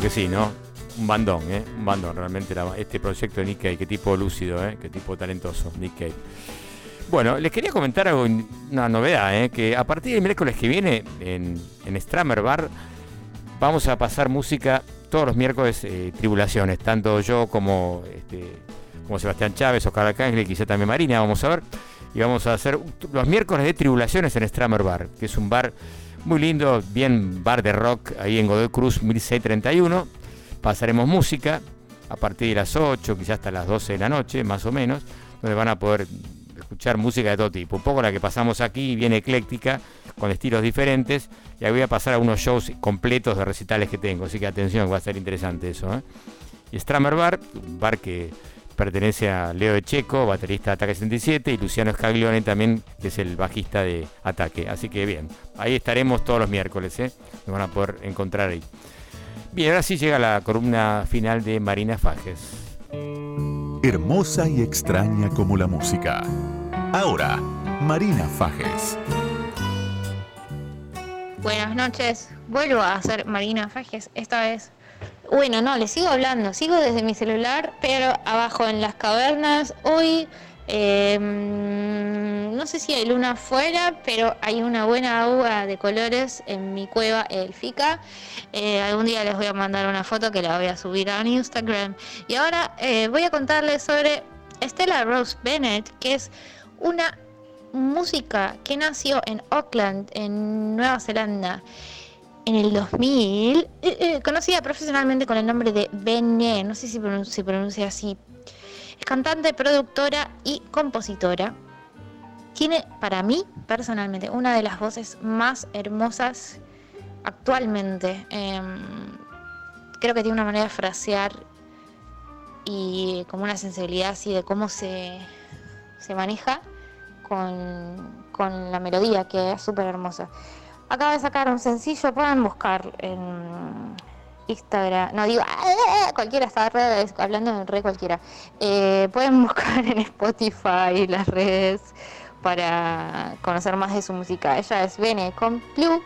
Que sí, ¿no? Un bandón, ¿eh? Un bandón, realmente este proyecto de Nick Cave. Qué tipo lúcido, ¿eh? Qué tipo talentoso, Nick Cave. Bueno, les quería comentar algo, una novedad, ¿eh? que a partir del miércoles que viene en, en Stramer Bar vamos a pasar música todos los miércoles, eh, tribulaciones, tanto yo como, este, como Sebastián Chávez, Oscar Arcángel y quizá también Marina, vamos a ver. Y vamos a hacer los miércoles de tribulaciones en Stramer Bar, que es un bar muy lindo, bien bar de rock, ahí en Godoy Cruz 1631. Pasaremos música a partir de las 8, quizás hasta las 12 de la noche, más o menos, donde van a poder escuchar música de todo tipo. Un poco la que pasamos aquí, bien ecléctica, con estilos diferentes. Y ahí voy a pasar a unos shows completos de recitales que tengo. Así que atención, va a ser interesante eso. ¿eh? Y Stramer Bar, un bar que pertenece a Leo de Checo, baterista de Ataque 77, y Luciano Scaglione también, que es el bajista de Ataque. Así que bien, ahí estaremos todos los miércoles, ¿eh? nos van a poder encontrar ahí. Bien, ahora sí llega la columna final de Marina Fajes. Hermosa y extraña como la música. Ahora, Marina Fajes. Buenas noches, vuelvo a hacer Marina Fajes, esta vez. Bueno, no, les sigo hablando, sigo desde mi celular, pero abajo en las cavernas. Hoy, eh, no sé si hay luna afuera, pero hay una buena agua de colores en mi cueva élfica. Eh, algún día les voy a mandar una foto que la voy a subir a Instagram. Y ahora eh, voy a contarles sobre Stella Rose Bennett, que es una música que nació en Auckland, en Nueva Zelanda, en el 2000, eh, eh, conocida profesionalmente con el nombre de Bene, no sé si pronun- se pronuncia así. Es cantante, productora y compositora. Tiene para mí, personalmente, una de las voces más hermosas actualmente. Em, creo que tiene una manera de frasear y como una sensibilidad así de cómo se, se maneja con, con la melodía, que es súper hermosa. Acaba de sacar un sencillo, pueden buscar en Instagram, no digo, cualquiera está re- hablando de re cualquiera. Eh, pueden buscar en Spotify las redes para conocer más de su música. Ella es Bene con Blue.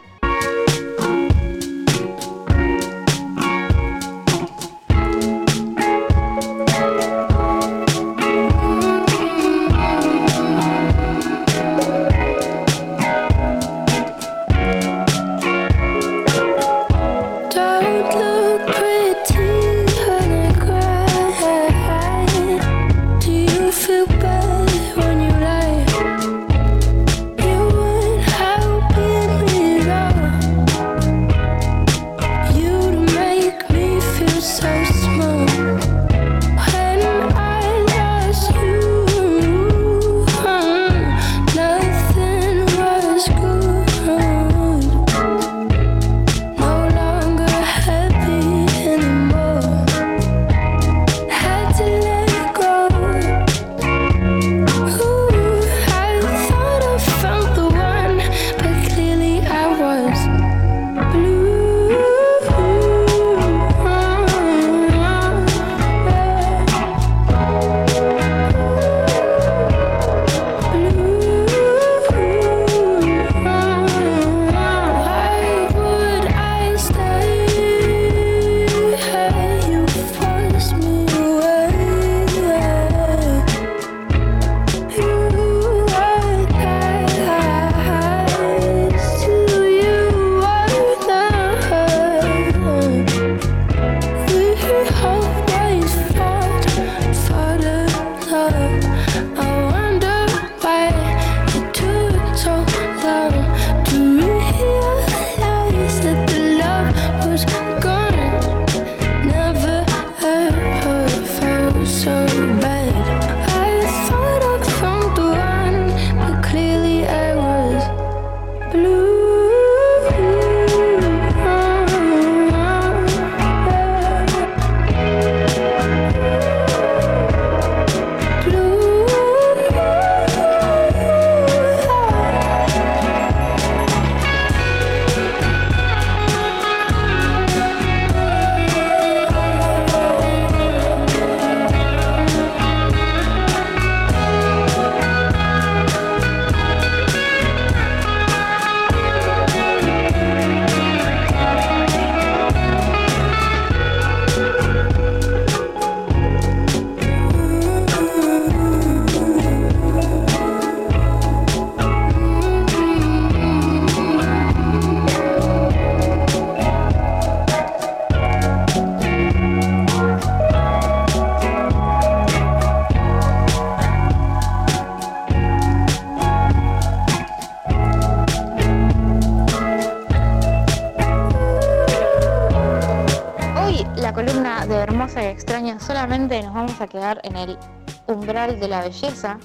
Quedar en el umbral de la belleza.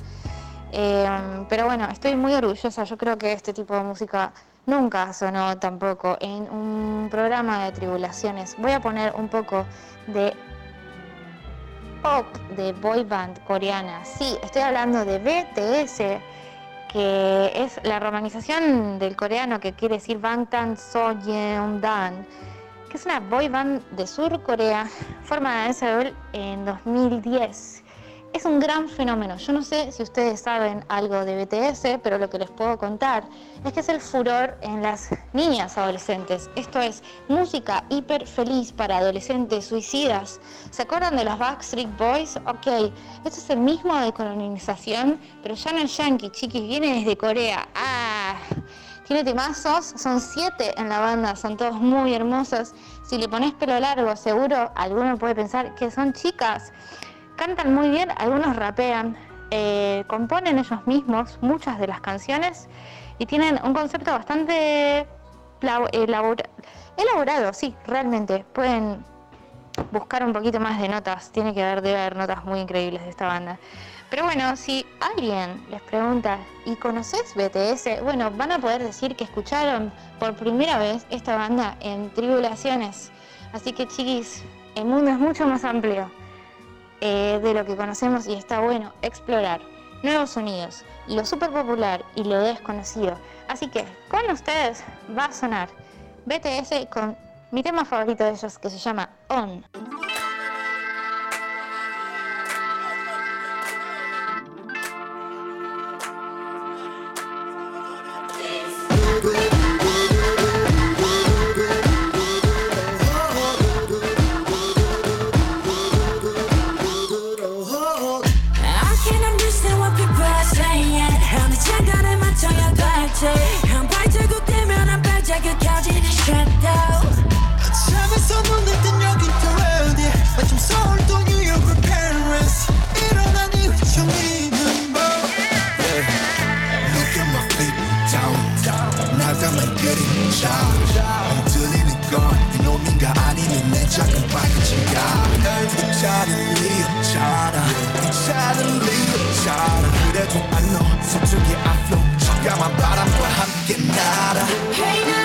Eh, pero bueno, estoy muy orgullosa, yo creo que este tipo de música nunca sonó tampoco en un programa de tribulaciones. Voy a poner un poco de pop de boy band coreana. Sí, estoy hablando de BTS, que es la romanización del coreano que quiere decir Bangtan Soyeondan, que es una boy band de Sur Corea formada en Seúl en 2010. Es un gran fenómeno. Yo no sé si ustedes saben algo de BTS, pero lo que les puedo contar es que es el furor en las niñas adolescentes. Esto es música hiper feliz para adolescentes suicidas. ¿Se acuerdan de los Backstreet Boys? Ok, este es el mismo de colonización, pero ya no es yankee, chiquis, viene desde Corea. Ah, tiene temazos, son siete en la banda, son todos muy hermosos. Si le pones pelo largo, seguro alguno puede pensar que son chicas cantan muy bien, algunos rapean, eh, componen ellos mismos muchas de las canciones y tienen un concepto bastante elaborado, sí, realmente. Pueden buscar un poquito más de notas, tiene que haber, debe haber notas muy increíbles de esta banda. Pero bueno, si alguien les pregunta, ¿y conoces BTS? Bueno, van a poder decir que escucharon por primera vez esta banda en Tribulaciones. Así que chiquis, el mundo es mucho más amplio. Eh, de lo que conocemos y está bueno explorar nuevos sonidos, lo súper popular y lo desconocido. Así que con ustedes va a sonar BTS con mi tema favorito de ellos que se llama On. 그래도 I know. 서쪽의 앞로 깜깜한 바람과 함께 날아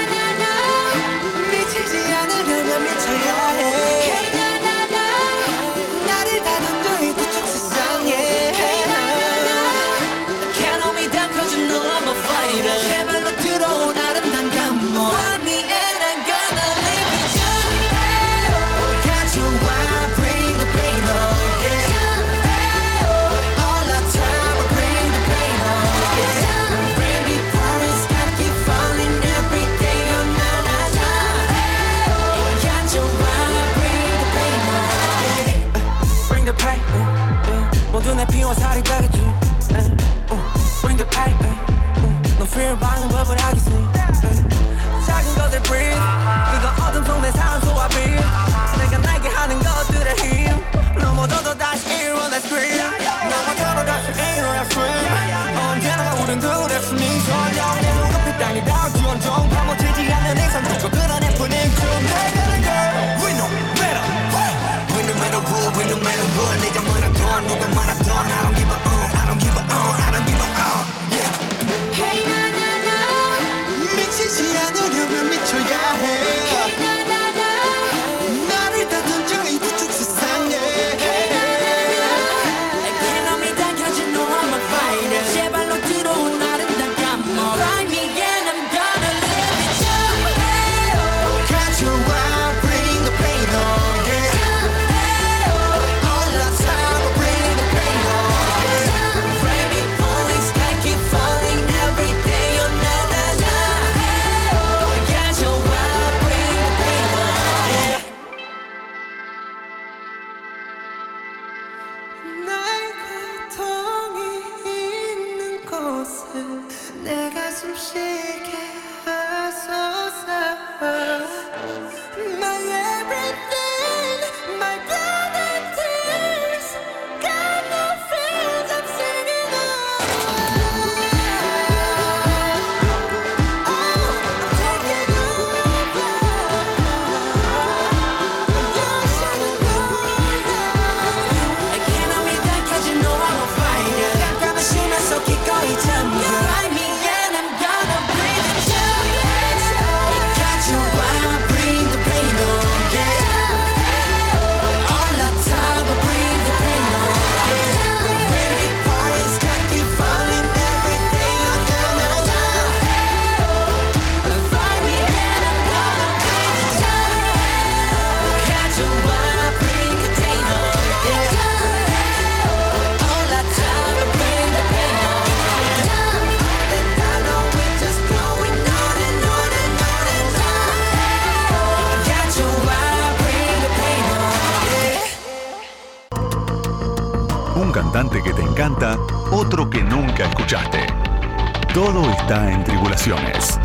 Todo está en Tribulaciones.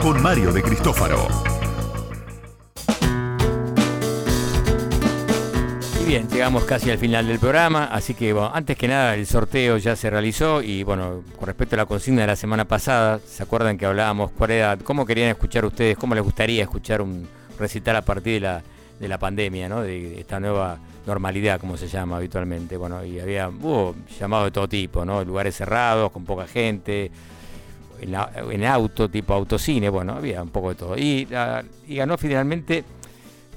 Con Mario de Cristófaro. Y bien, llegamos casi al final del programa, así que bueno, antes que nada el sorteo ya se realizó y bueno, con respecto a la consigna de la semana pasada, ¿se acuerdan que hablábamos cuál era, cómo querían escuchar ustedes, cómo les gustaría escuchar un recital a partir de la, de la pandemia, ¿no? de esta nueva normalidad, como se llama habitualmente? Bueno, y había, hubo llamados de todo tipo, ¿no? Lugares cerrados, con poca gente, en, la- en auto, tipo autocine, bueno, había un poco de todo. Y, la- y ganó finalmente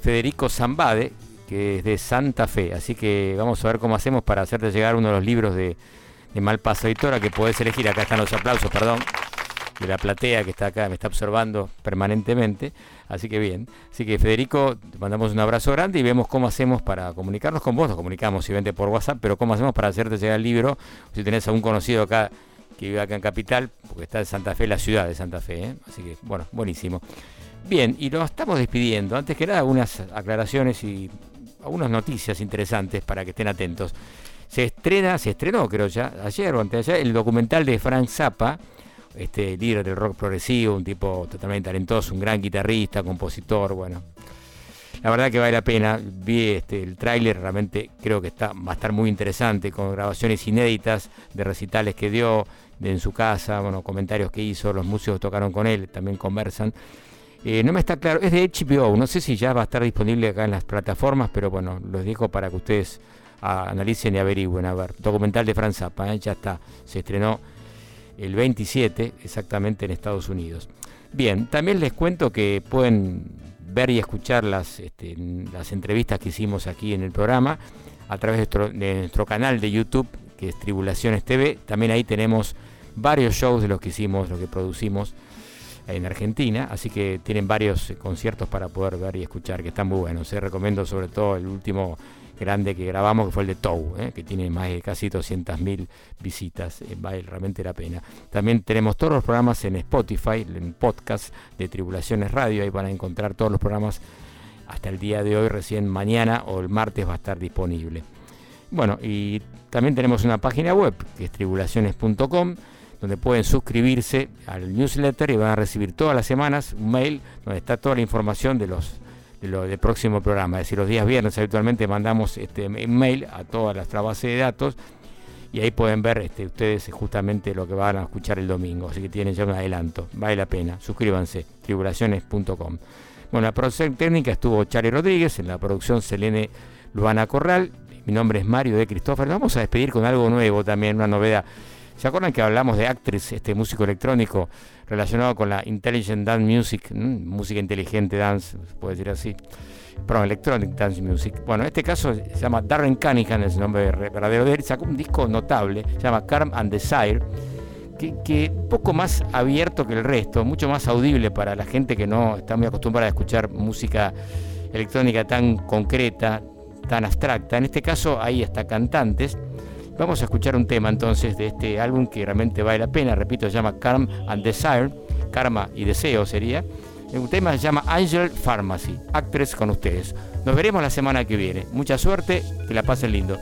Federico Zambade, que es de Santa Fe. Así que vamos a ver cómo hacemos para hacerte llegar uno de los libros de, de Malpaso Editora que podés elegir. Acá están los aplausos, perdón, de la platea que está acá, me está observando permanentemente. Así que bien. Así que Federico, te mandamos un abrazo grande y vemos cómo hacemos para comunicarnos con vos. Nos comunicamos obviamente por WhatsApp, pero cómo hacemos para hacerte llegar el libro. Si tenés algún conocido acá que vive acá en Capital, porque está en Santa Fe, la ciudad de Santa Fe. ¿eh? Así que, bueno, buenísimo. Bien, y nos estamos despidiendo. Antes que nada, algunas aclaraciones y algunas noticias interesantes para que estén atentos. Se estrena, se estrenó creo ya, ayer o antes de ayer, el documental de Frank Zappa, este líder del rock progresivo, un tipo totalmente talentoso, un gran guitarrista, compositor, bueno. La verdad que vale la pena, vi este, el tráiler, realmente creo que está, va a estar muy interesante, con grabaciones inéditas de recitales que dio de en su casa, bueno, comentarios que hizo, los músicos tocaron con él, también conversan. Eh, no me está claro, es de HBO, no sé si ya va a estar disponible acá en las plataformas, pero bueno, los dejo para que ustedes analicen y averigüen. A ver, documental de Franz Zappa, ¿eh? ya está, se estrenó el 27 exactamente en Estados Unidos. Bien, también les cuento que pueden ver y escuchar las, este, las entrevistas que hicimos aquí en el programa a través de nuestro, de nuestro canal de YouTube, que es Tribulaciones TV. También ahí tenemos varios shows de los que hicimos, los que producimos en Argentina, así que tienen varios eh, conciertos para poder ver y escuchar, que están muy buenos. eh. Recomiendo sobre todo el último grande que grabamos, que fue el de Tou, eh, que tiene más de casi 200.000 visitas, eh, vale realmente la pena. También tenemos todos los programas en Spotify, en podcast de Tribulaciones Radio, ahí van a encontrar todos los programas hasta el día de hoy, recién mañana o el martes va a estar disponible. Bueno, y también tenemos una página web que es tribulaciones.com donde pueden suscribirse al newsletter y van a recibir todas las semanas un mail donde está toda la información de los lo del próximo programa. Es decir, los días viernes habitualmente mandamos este mail a todas las bases de datos y ahí pueden ver este, ustedes justamente lo que van a escuchar el domingo. Así que tienen ya un adelanto. Vale la pena. Suscríbanse. Tribulaciones.com. Bueno, la producción técnica estuvo Charlie Rodríguez, en la producción Selene Luana Corral. Mi nombre es Mario de Cristófaro. Nos vamos a despedir con algo nuevo también, una novedad. ¿Se acuerdan que hablamos de Actress, este músico electrónico relacionado con la Intelligent Dance Music, música inteligente dance, se puede decir así? Perdón, Electronic Dance Music. Bueno, en este caso se llama Darren Cunningham, es el nombre verdadero de él. Sacó un disco notable, se llama Calm and Desire, que, que poco más abierto que el resto, mucho más audible para la gente que no está muy acostumbrada a escuchar música electrónica tan concreta, tan abstracta. En este caso hay hasta cantantes. Vamos a escuchar un tema entonces de este álbum que realmente vale la pena. Repito, se llama Calm and Desire, Karma y Deseo sería. Un tema se llama Angel Pharmacy, Actress con ustedes. Nos veremos la semana que viene. Mucha suerte, que la pasen lindo.